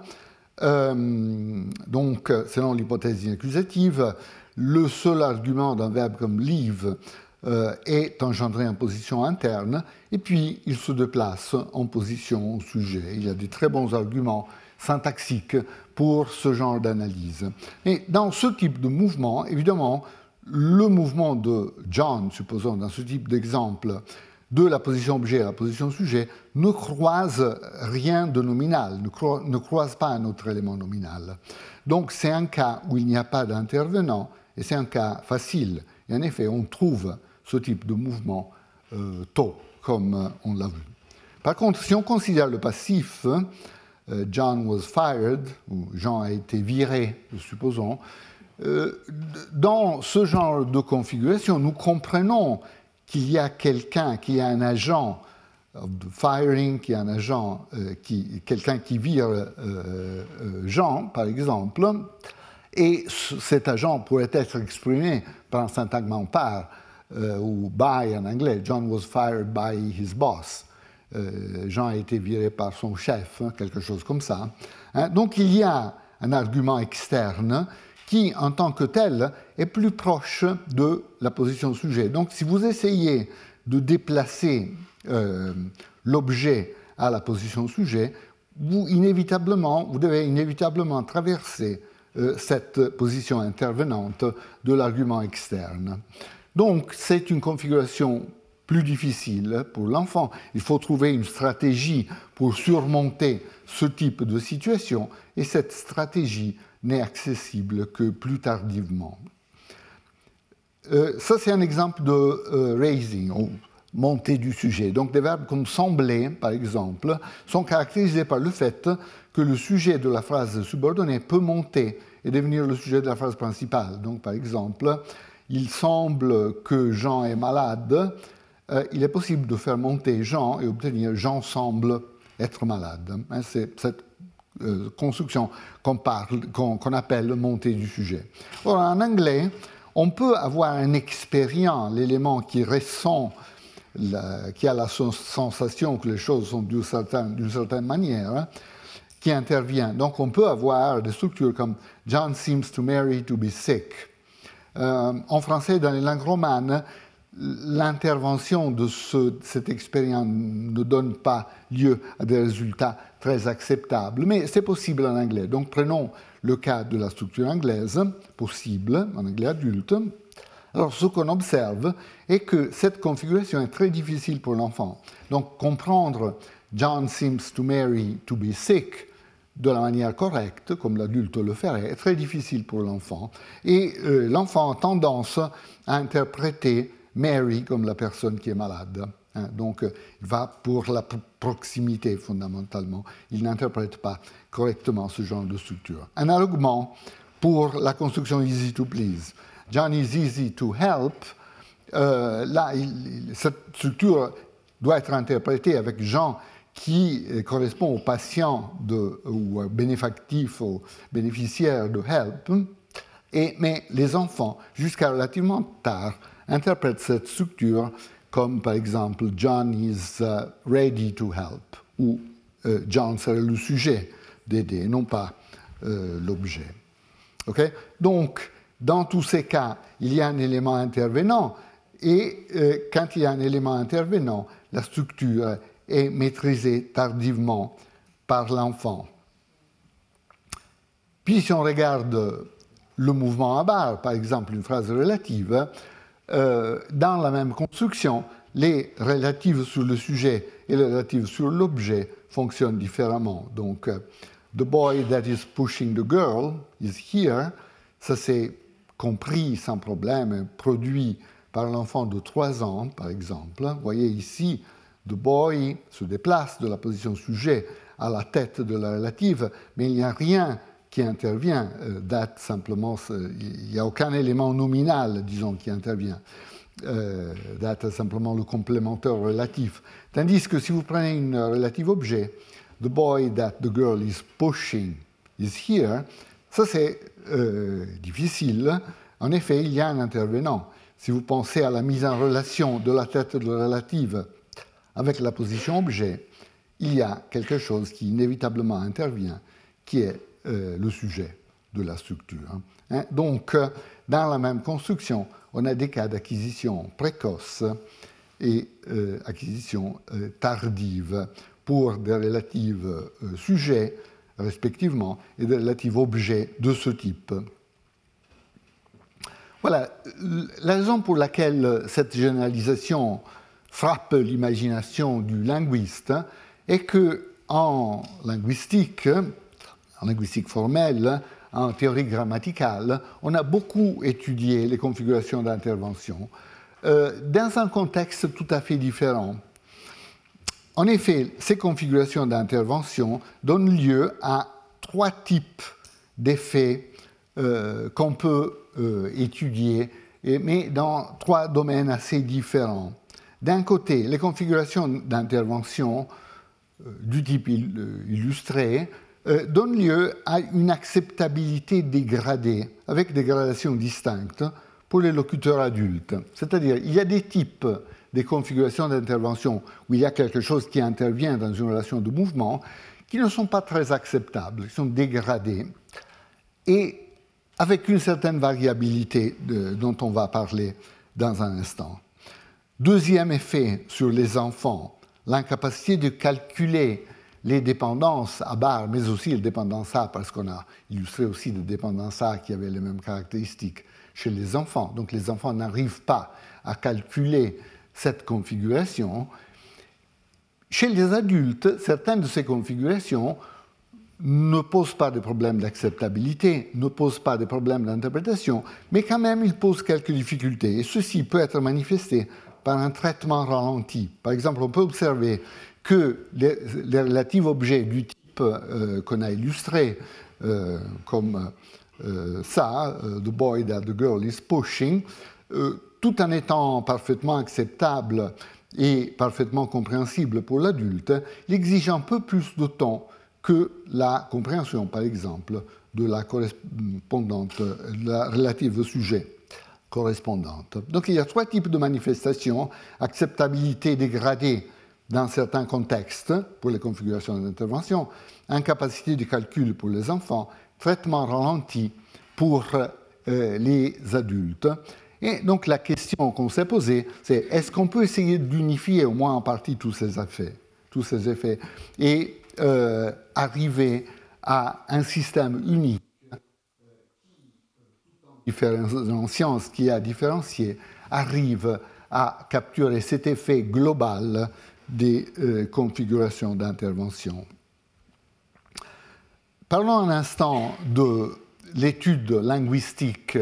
Euh, donc, selon l'hypothèse inaccusative, le seul argument d'un verbe comme leave euh, est engendré en position interne, et puis il se déplace en position sujet. Il y a des très bons arguments syntaxiques pour ce genre d'analyse. Et dans ce type de mouvement, évidemment, le mouvement de John, supposons dans ce type d'exemple, de la position objet à la position sujet, ne croise rien de nominal, ne, croise pas un autre élément nominal. Donc c'est un cas où il n'y a pas d'intervenant, et c'est un cas facile. Et en effet, on trouve ce type de mouvement euh, tôt, comme on l'a vu. Par contre, si on considère le passif, euh, John was fired, ou Jean a été viré, supposons, euh, dans ce genre de configuration, nous comprenons qu'il y a quelqu'un, qu'il y a un agent firing, qu'il y a un agent, euh, quelqu'un qui vire euh, Jean, par exemple, et cet agent pourrait être exprimé par un syntagme par ou by en anglais. John was fired by his boss. Jean a été viré par son chef, hein, quelque chose comme ça. Hein. Donc il y a un argument externe qui, en tant que tel, est plus proche de la position sujet. Donc, si vous essayez de déplacer euh, l'objet à la position sujet, vous, inévitablement, vous devez inévitablement traverser euh, cette position intervenante de l'argument externe. Donc, c'est une configuration plus difficile pour l'enfant. Il faut trouver une stratégie pour surmonter ce type de situation, et cette stratégie n'est accessible que plus tardivement. Euh, ça, c'est un exemple de euh, raising, ou montée du sujet. Donc, des verbes comme sembler, par exemple, sont caractérisés par le fait que le sujet de la phrase subordonnée peut monter et devenir le sujet de la phrase principale. Donc, par exemple, il semble que Jean est malade. Euh, il est possible de faire monter Jean et obtenir Jean semble être malade. Hein, c'est cette euh, construction qu'on appelle montée du sujet. En anglais, on peut avoir un expérient, l'élément qui ressent, qui a la sensation que les choses sont d'une certaine, certaine, manière, hein, qui intervient. Donc, on peut avoir des structures comme John seems to Mary to be sick. Euh, en français, dans les langues romanes, l'intervention de cette expérience ne donne pas lieu à des résultats très acceptables, mais c'est possible en anglais. Donc prenons le cas de la structure anglaise, possible en anglais adulte. Alors ce qu'on observe est que cette configuration est très difficile pour l'enfant. Donc comprendre John seems to Mary to be sick de la manière correcte, comme l'adulte le ferait, est très difficile pour l'enfant. Et euh, l'enfant a tendance à interpréter Mary comme la personne qui est malade. Hein. donc, il va pour la proximité fondamentalement. Il n'interprète pas correctement ce genre de structure. Analoguement, pour la construction easy to please. John is easy to help. Euh, là, cette structure doit être interprétée avec Jean qui euh, correspond au patient de, ou au bénéfactif, au bénéficiaire de help. Mais les enfants, jusqu'à relativement tard, interprète cette structure comme par exemple John is uh, ready to help ou euh, John serait le sujet d'aider, non pas euh, l'objet. Donc, dans tous ces cas, il y a un élément intervenant et quand il y a un élément intervenant, la structure est maîtrisé tardivement par l'enfant. Puis si on regarde le mouvement à barre, par exemple une phrase relative, euh, dans la même construction, les relatives sur le sujet et les relatives sur l'objet fonctionnent différemment. Donc, euh, the boy that is pushing the girl is here. Ça c'est compris sans problème, produit par l'enfant de 3 ans, par exemple. Vous voyez ici, the boy se déplace de la position sujet à la tête de la relative, mais il n'y a rien qui intervient, euh, date simplement, il n'y a aucun élément nominal, disons, qui intervient. Euh, date simplement le complémentaire relatif. Tandis que si vous prenez une relative objet, the boy that the girl is pushing is here, ça c'est euh, difficile. En effet, il y a un intervenant. Si vous pensez à la mise en relation de la tête de la relative avec la position objet, il y a quelque chose qui inévitablement intervient, qui est euh, le sujet de la structure. Hein. Donc, euh, dans la même construction, on a des cas d'acquisition précoce et euh, acquisition tardive pour des relatives sujets, respectivement, et des relatives objets de ce type. Voilà la raison pour laquelle cette généralisation frappe l'imagination du linguiste est que en linguistique, en linguistique formelle, en théorie grammaticale, on a beaucoup étudié les configurations d'intervention euh, dans un contexte tout à fait différent. En effet, ces configurations d'intervention donnent lieu à trois types d'effets euh, qu'on peut euh, étudier, mais dans trois domaines assez différents. D'un côté, les configurations d'intervention du type illustré euh, donne lieu à une acceptabilité dégradée, avec des gradations distinctes pour les locuteurs adultes. C'est-à-dire, il y a des types des configurations d'intervention où il y a quelque chose qui intervient dans une relation de mouvement qui ne sont pas très acceptables, qui sont dégradés, et avec une certaine variabilité dont on va parler dans un instant. Deuxième effet sur les enfants, l'incapacité de calculer les dépendances à barre, mais aussi les dépendances A, parce qu'on a illustré aussi des dépendances A qui avaient les mêmes caractéristiques chez les enfants. Donc les enfants n'arrivent pas à calculer cette configuration. Chez les adultes, certaines de ces configurations ne posent pas de problèmes d'acceptabilité, ne posent pas de problèmes d'interprétation, mais quand même ils posent quelques difficultés. Et ceci peut être manifesté par un traitement ralenti. Par exemple, on peut observer que les, relatifs objets du type euh, qu'on a illustré, euh, comme euh, ça, The boy that the girl is pushing, tout en étant parfaitement acceptable et parfaitement compréhensible pour l'adulte, il exige un peu plus de temps que la compréhension, par exemple, de la correspondante, la relative sujet correspondante. Donc il y a trois types de manifestations acceptabilité dégradée dans certains contextes pour les configurations d'intervention, incapacité de calcul pour les enfants, traitement ralenti pour euh, les adultes. Et donc la question qu'on s'est posée, c'est est-ce qu'on peut essayer d'unifier au moins en partie tous ces effets, tous ces effets et euh, arriver à un système unique en sciences qui a différencié arrive à capturer cet effet global des euh, configurations d'intervention. Parlons un instant de l'étude linguistique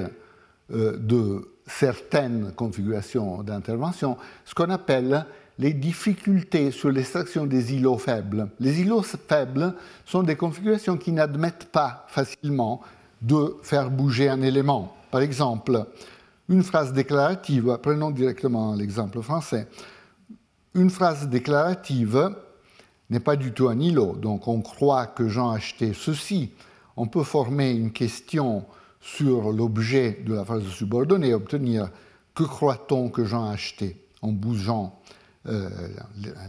euh, de certaines configurations d'intervention, ce qu'on appelle les difficultés sur l'extraction des îlots faibles. Les îlots faibles sont des configurations qui n'admettent pas facilement de faire bouger un élément. Par exemple, une phrase déclarative, prenons directement l'exemple français, une phrase déclarative n'est pas du tout un îlot. Donc on croit que Jean a acheté ceci. On peut former une question sur l'objet de la phrase subordonnée obtenir que croit-on que Jean a acheté? en bougeant euh,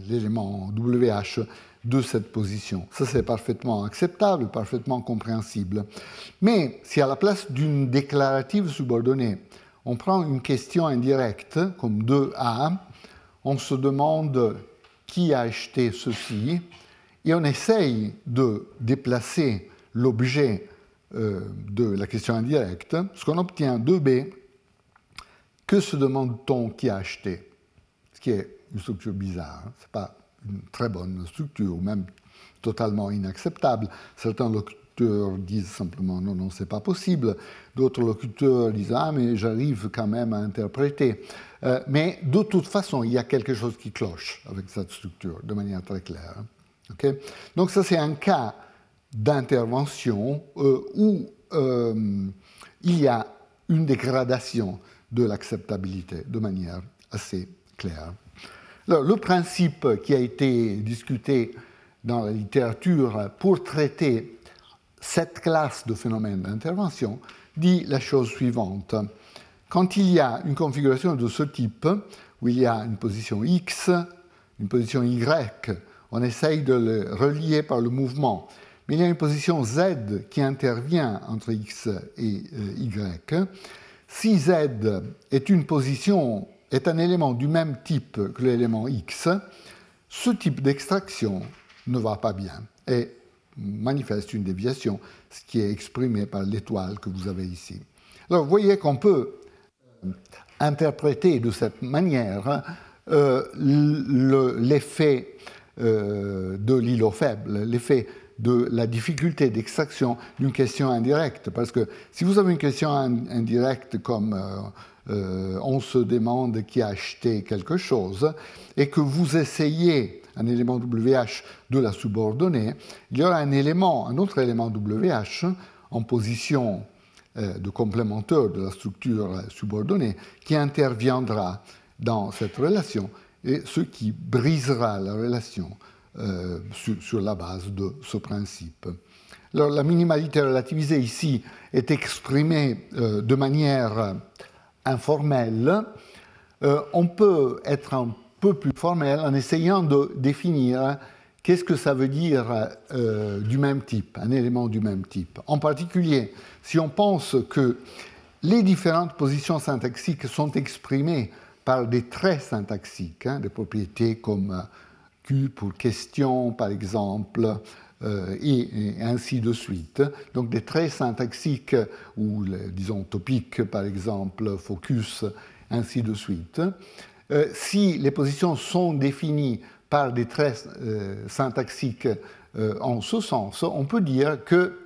l'élément WH de cette position. Ça, c'est parfaitement acceptable, parfaitement compréhensible. Mais si à la place d'une déclarative subordonnée, on prend une question indirecte, comme 2A, on se demande qui a acheté ceci, et on essaye de déplacer l'objet euh, de la question indirecte, ce qu'on obtient 2b, que se demande-t-on qui a acheté? Ce qui est une structure bizarre, hein. ce n'est pas une très bonne structure, ou même totalement inacceptable. Certains locuteurs disent simplement non, non, c'est pas possible. D'autres locuteurs disent ah, mais j'arrive quand même à interpréter. Euh, mais de toute façon, il y a quelque chose qui cloche avec cette structure, de manière très claire. Hein. Donc ça, c'est un cas d'intervention euh, où euh, il y a une dégradation de l'acceptabilité de manière assez claire. Le principe qui a été discuté dans la littérature pour traiter cette classe de phénomènes d'intervention dit la chose suivante. Quand il y a une configuration de ce type, où il y a une position X, une position Y, on essaye de le relier par le mouvement, mais il y a une position Z qui intervient entre X et euh, Y. Si Z est une position, est un élément du même type que l'élément X, ce type d'extraction ne va pas bien et manifeste une déviation, ce qui est exprimé par l'étoile que vous avez ici. Alors vous voyez qu'on peut euh, interpréter de cette manière euh, l'effet euh, de l'îlot faible, l'effet de la difficulté d'extraction d'une question indirecte. Parce que si vous avez une question indirecte comme on se demande qui a acheté quelque chose, et que vous essayez un élément WH de la subordonnée, il y aura un élément, un autre élément WH en position euh, de complémentaire de la structure subordonnée qui interviendra dans cette relation et ce qui brisera la relation euh, sur, la base de ce principe. Alors, la minimalité relativisée ici est exprimée euh, de manière informelle. on peut être un peu plus formel en essayant de définir qu'est-ce que ça veut dire euh, du même type, un élément du même type. En particulier, si on pense que les différentes positions syntaxiques sont exprimées par des traits syntaxiques, hein, des propriétés comme euh, Q pour question, par exemple, euh, et, ainsi de suite. Donc des traits syntaxiques ou, disons, topiques, par exemple, focus, ainsi de suite. Euh, si les positions sont définies par des traits euh, syntaxiques euh, en ce sens, on peut dire que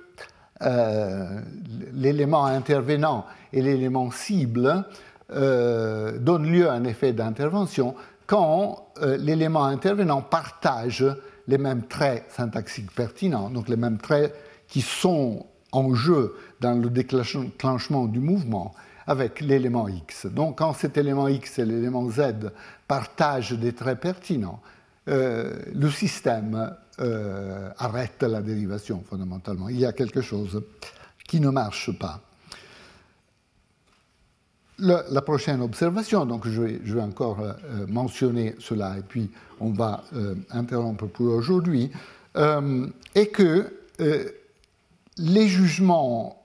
l'élément intervenant et l'élément cible donnent lieu à un effet d'intervention quand l'élément intervenant partage les mêmes traits syntaxiques pertinents, donc les mêmes traits qui sont en jeu dans le déclenchement du mouvement avec l'élément X. Donc quand cet élément X et l'élément Z partagent des traits pertinents, euh, le système euh, arrête la dérivation fondamentalement. Il y a quelque chose qui ne marche pas. La prochaine observation, donc je vais, encore euh, mentionner cela et puis on va interrompre pour aujourd'hui, est que les jugements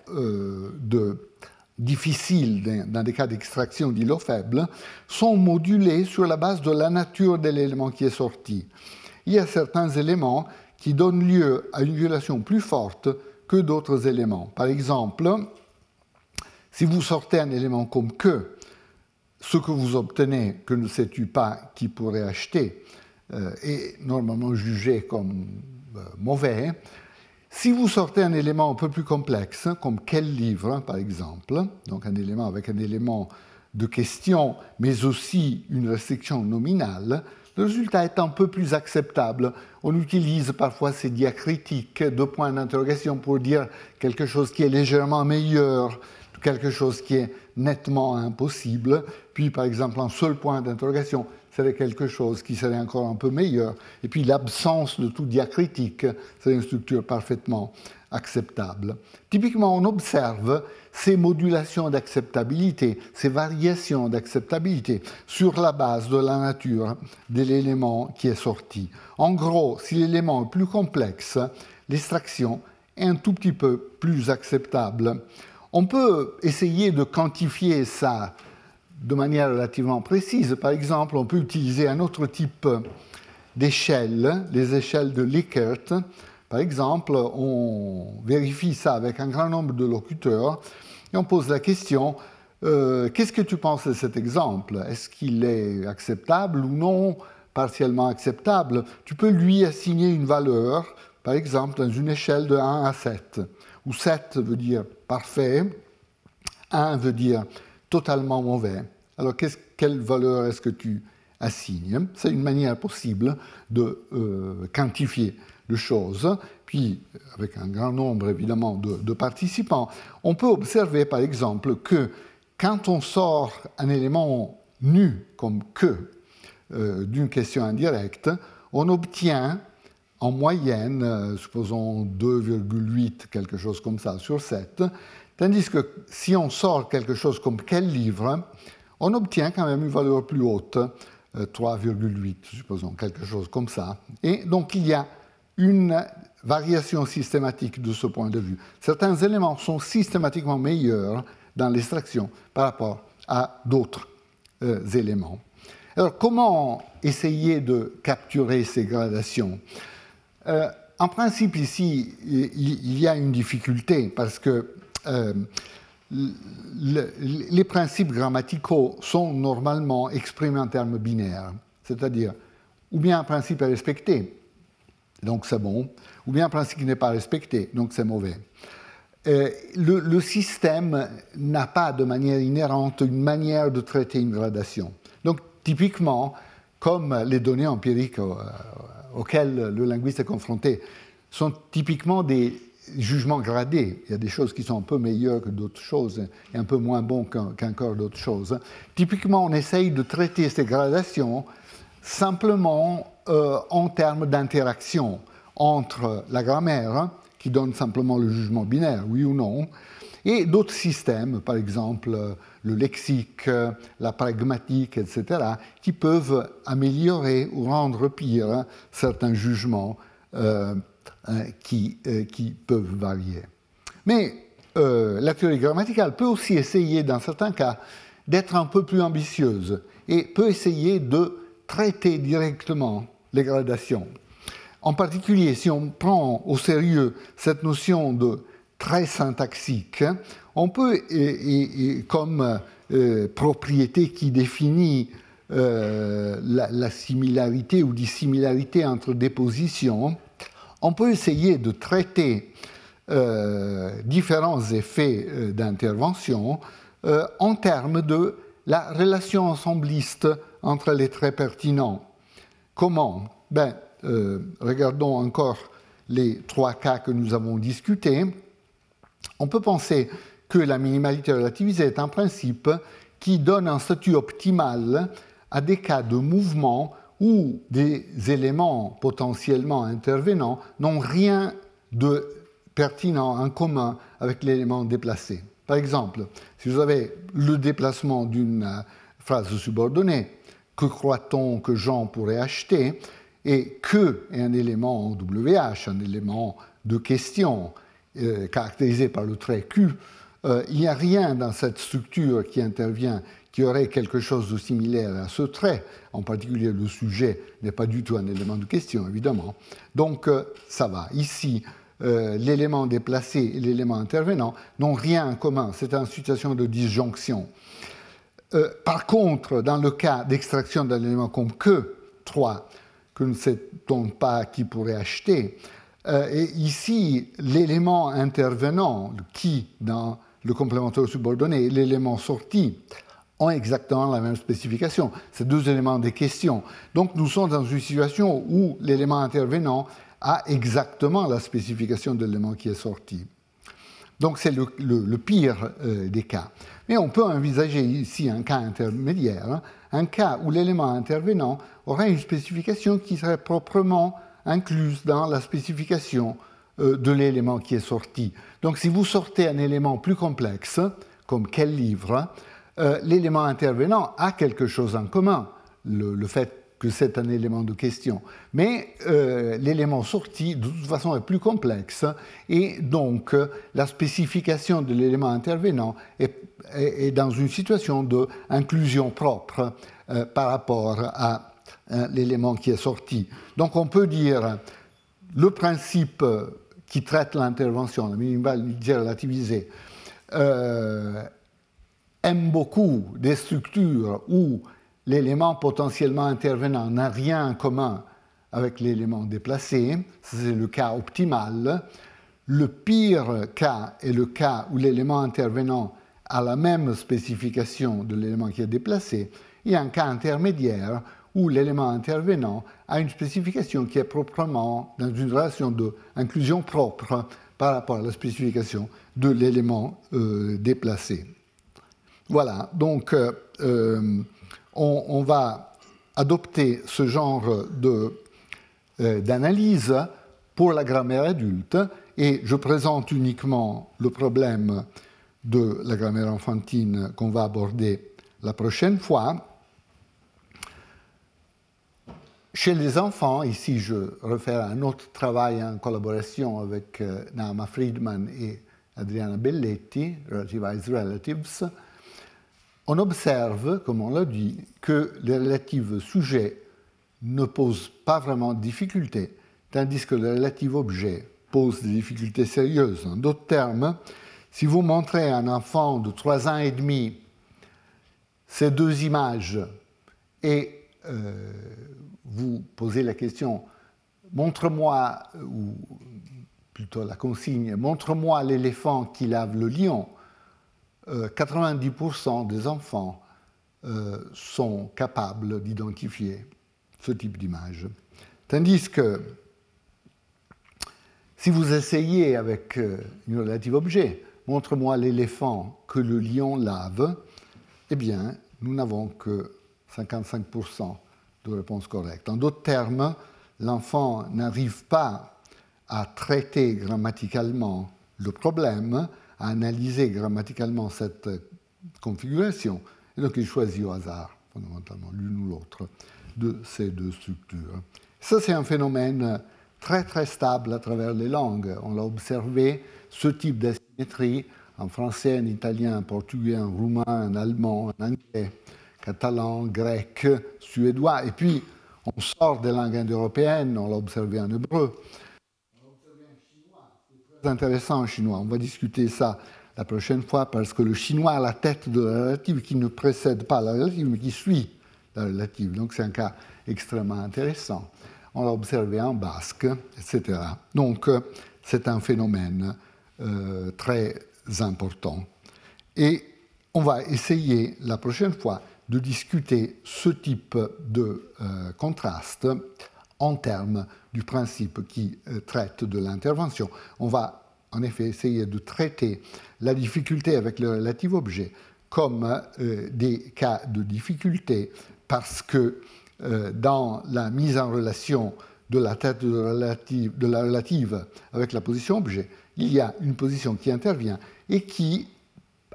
difficiles dans des cas d'extraction d'îlots faibles sont modulés sur la base de la nature de l'élément qui est sorti. Il y a certains éléments qui donnent lieu à une violation plus forte que d'autres éléments. Par exemple, si vous sortez un élément comme que, ce que vous obtenez, que ne sais-tu pas qui pourrait acheter, euh, est normalement jugé comme euh, mauvais, si vous sortez un élément un peu plus complexe, comme quel livre, par exemple, donc un élément avec un élément de question, mais aussi une restriction nominale, le résultat est un peu plus acceptable. On utilise parfois ces diacritiques, deux points d'interrogation pour dire quelque chose qui est légèrement meilleur, quelque chose qui est nettement impossible, puis par exemple un seul point d'interrogation serait quelque chose qui serait encore un peu meilleur. Et puis l'absence de tout diacritique, c'est une structure parfaitement acceptable. Typiquement, on observe ces modulations d'acceptabilité, ces variations d'acceptabilité sur la base de la nature de l'élément qui est sorti. En gros, si l'élément est plus complexe, l'extraction est un tout petit peu plus acceptable. On peut essayer de quantifier ça de manière relativement précise. Par exemple, on peut utiliser un autre type d'échelles, les échelles de Likert. Par exemple, on vérifie ça avec un grand nombre de locuteurs et on pose la question euh, qu'est-ce que tu penses de cet exemple? Est-ce qu'il est acceptable ou non? Partiellement acceptable Tu peux lui assigner une valeur, par exemple, dans une échelle de 1 à 7, où 7 veut dire parfait, 1 veut dire totalement mauvais. Alors, quelle valeur est-ce que tu assignes? C'est une manière possible de euh, quantifier les choses. Puis, avec un grand nombre évidemment de participants, on peut observer par exemple que quand on sort un élément nu comme que euh, d'une question indirecte, on obtient en moyenne, euh, supposons 2,8, quelque chose comme ça, sur 7, tandis que si on sort quelque chose comme quel livre, on obtient quand même une valeur plus haute, 3,8, euh, supposons, quelque chose comme ça. Et donc il y a une variation systématique de ce point de vue. Certains éléments sont systématiquement meilleurs dans l'extraction par rapport à d'autres euh, éléments. Alors comment essayer de capturer ces gradations? Euh, En principe ici, il, y a une difficulté parce que euh, les principes grammaticaux sont normalement exprimés en termes binaires, c'est-à-dire ou bien un principe est respecté, donc c'est bon, ou bien un principe n'est pas respecté, donc c'est mauvais. Euh, le, système n'a pas de manière inhérente une manière de traiter une gradation. Donc, typiquement, comme les données empiriques auxquelles le linguiste est confronté sont typiquement des jugements gradés. Il y a des choses qui sont un peu meilleures que d'autres choses et un peu moins bons qu'encore d'autres choses. Typiquement, on essaye de traiter ces gradations simplement euh, en termes d'interaction entre la grammaire qui donne simplement le jugement binaire, oui ou non, et d'autres systèmes, par exemple le lexique, la pragmatique, etc., qui peuvent améliorer ou rendre pire certains jugements euh, euh, qui, euh, qui, peuvent varier. Mais la théorie grammaticale peut aussi essayer, dans certains cas, d'être un peu plus ambitieuse et peut essayer de traiter directement les gradations. En particulier, si on prend au sérieux cette notion de trait syntaxique, on peut, comme euh, propriété qui définit euh, la, similarité ou dissimilarité entre des positions, on peut essayer de traiter euh, différents effets d'intervention en termes de la relation ensembliste entre les traits pertinents. Comment? Ben, regardons encore les trois cas que nous avons discutés, on peut penser que la minimalité relativisée est un principe qui donne un statut optimal à des cas de mouvement où des éléments potentiellement intervenants n'ont rien de pertinent en commun avec l'élément déplacé. Par exemple, si vous avez le déplacement d'une phrase subordonnée, que croit-on que Jean pourrait acheter? et que est un élément en WH, un élément de question euh, caractérisé par le trait Q, euh, il n'y a rien dans cette structure qui intervient qui aurait quelque chose de similaire à ce trait. En particulier, le sujet n'est pas du tout un élément de question, évidemment. Donc, euh, ça va. Ici, l'élément déplacé et l'élément intervenant n'ont rien en commun. C'est une situation de disjonction. par contre, dans le cas d'extraction d'un élément comme que 3, que ne sait pas qui pourrait acheter. Euh, et ici, l'élément intervenant, qui dans le complémentaire subordonné, et l'élément sorti ont exactement la même spécification. C'est deux éléments des questions. Donc nous sommes dans une situation où l'élément intervenant a exactement la spécification de l'élément qui est sorti. Donc c'est le, pire euh, des cas. Mais on peut envisager ici un cas intermédiaire, hein, un cas où l'élément intervenant aurait une spécification qui serait proprement incluse dans la spécification euh, de l'élément qui est sorti. Donc si vous sortez un élément plus complexe, comme quel livre, euh, l'élément intervenant a quelque chose en commun, le fait que c'est un élément de question. Mais euh, l'élément sorti, de toute façon, est plus complexe et donc la spécification de l'élément intervenant est, dans une situation d'inclusion propre par rapport à hein, l'élément qui est sorti. Donc on peut dire le principe qui traite l'intervention, la minimalité relativisée, euh, aime beaucoup des structures où l'élément potentiellement intervenant n'a rien en commun avec l'élément déplacé, c'est le cas optimal. Le pire cas est le cas où l'élément intervenant a la même spécification de l'élément qui est déplacé, et un cas intermédiaire où l'élément intervenant a une spécification qui est proprement dans une relation d'inclusion propre par rapport à la spécification de l'élément euh, déplacé. Voilà, donc euh, euh, on, va adopter ce genre d'analyse pour la grammaire adulte et je présente uniquement le problème de la grammaire enfantine qu'on va aborder la prochaine fois. Chez les enfants, ici je à un autre travail en collaboration avec euh, Naama Friedman et Adriana Belletti, Relativized Relatives, on observe, comme on l'a dit, que les relatifs sujets ne posent pas vraiment de difficultés, tandis que les relatifs objets posent des difficultés sérieuses. En d'autres termes, si vous montrez à un enfant de 3 ans et demi ces deux images et euh, vous posez la question, montre-moi, ou plutôt la consigne, montre-moi l'éléphant qui lave le lion, 90% euh, des enfants euh, sont capables d'identifier ce type d'image. Tandis que si vous essayez avec une relative objet, montre-moi l'éléphant que le lion lave, eh bien, nous n'avons que 55% de réponses correctes. En d'autres termes, l'enfant n'arrive pas à traiter grammaticalement le problème, à analyser grammaticalement cette configuration, et donc il choisit au hasard, fondamentalement, l'une ou l'autre de ces deux structures. Ça, c'est un phénomène très très stable à travers les langues. On l'a observé, ce type d'asymétrie, en français, en italien, en portugais, en roumain, en allemand, en anglais, catalan, grec, suédois. Et puis, on sort des langues indo-européennes, on l'a observé en hébreu. On observé en chinois. Très intéressant en chinois. On va discuter ça la prochaine fois parce que le chinois a la tête de la relative qui ne précède pas la relative, mais qui suit la relative. Donc, c'est un cas extrêmement intéressant. On l'a observé en basque, etc. Donc, euh, c'est un phénomène euh, très important. Et on va essayer la prochaine fois de discuter ce type de euh, contraste en termes du principe qui euh, traite de l'intervention. On va en effet essayer de traiter la difficulté avec le relatif objet comme euh, des cas de difficulté parce que dans la mise en relation de la tête de de la relative avec la position objet, il y a une position qui intervient et qui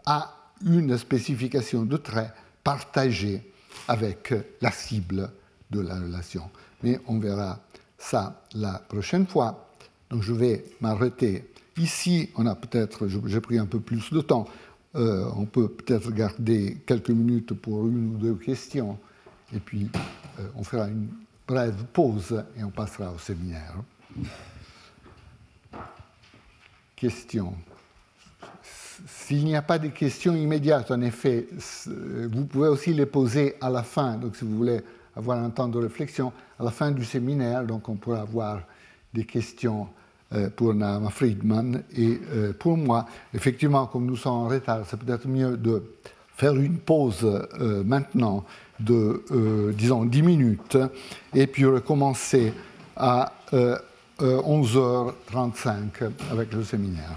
a une spécification de trait partagée avec la cible de la relation. Mais on verra ça la prochaine fois. Donc je vais m'arrêter ici. On a peut-être, j'ai pris un peu plus de temps. Euh, on peut peut-être garder quelques minutes pour une ou deux questions. Et puis euh, on fera une brève pause et on passera au séminaire. Questions s'il n'y a pas de questions immédiates, en effet, vous pouvez aussi les poser à la fin. Donc, si vous voulez avoir un temps de réflexion, à la fin du séminaire, donc on pourra avoir des questions euh, pour Nama Friedman et euh, pour moi. Effectivement, comme nous sommes en retard, c'est peut-être mieux de faire une pause euh, maintenant de, disons, 10 minutes et puis recommencer à 11h35 avec le séminaire.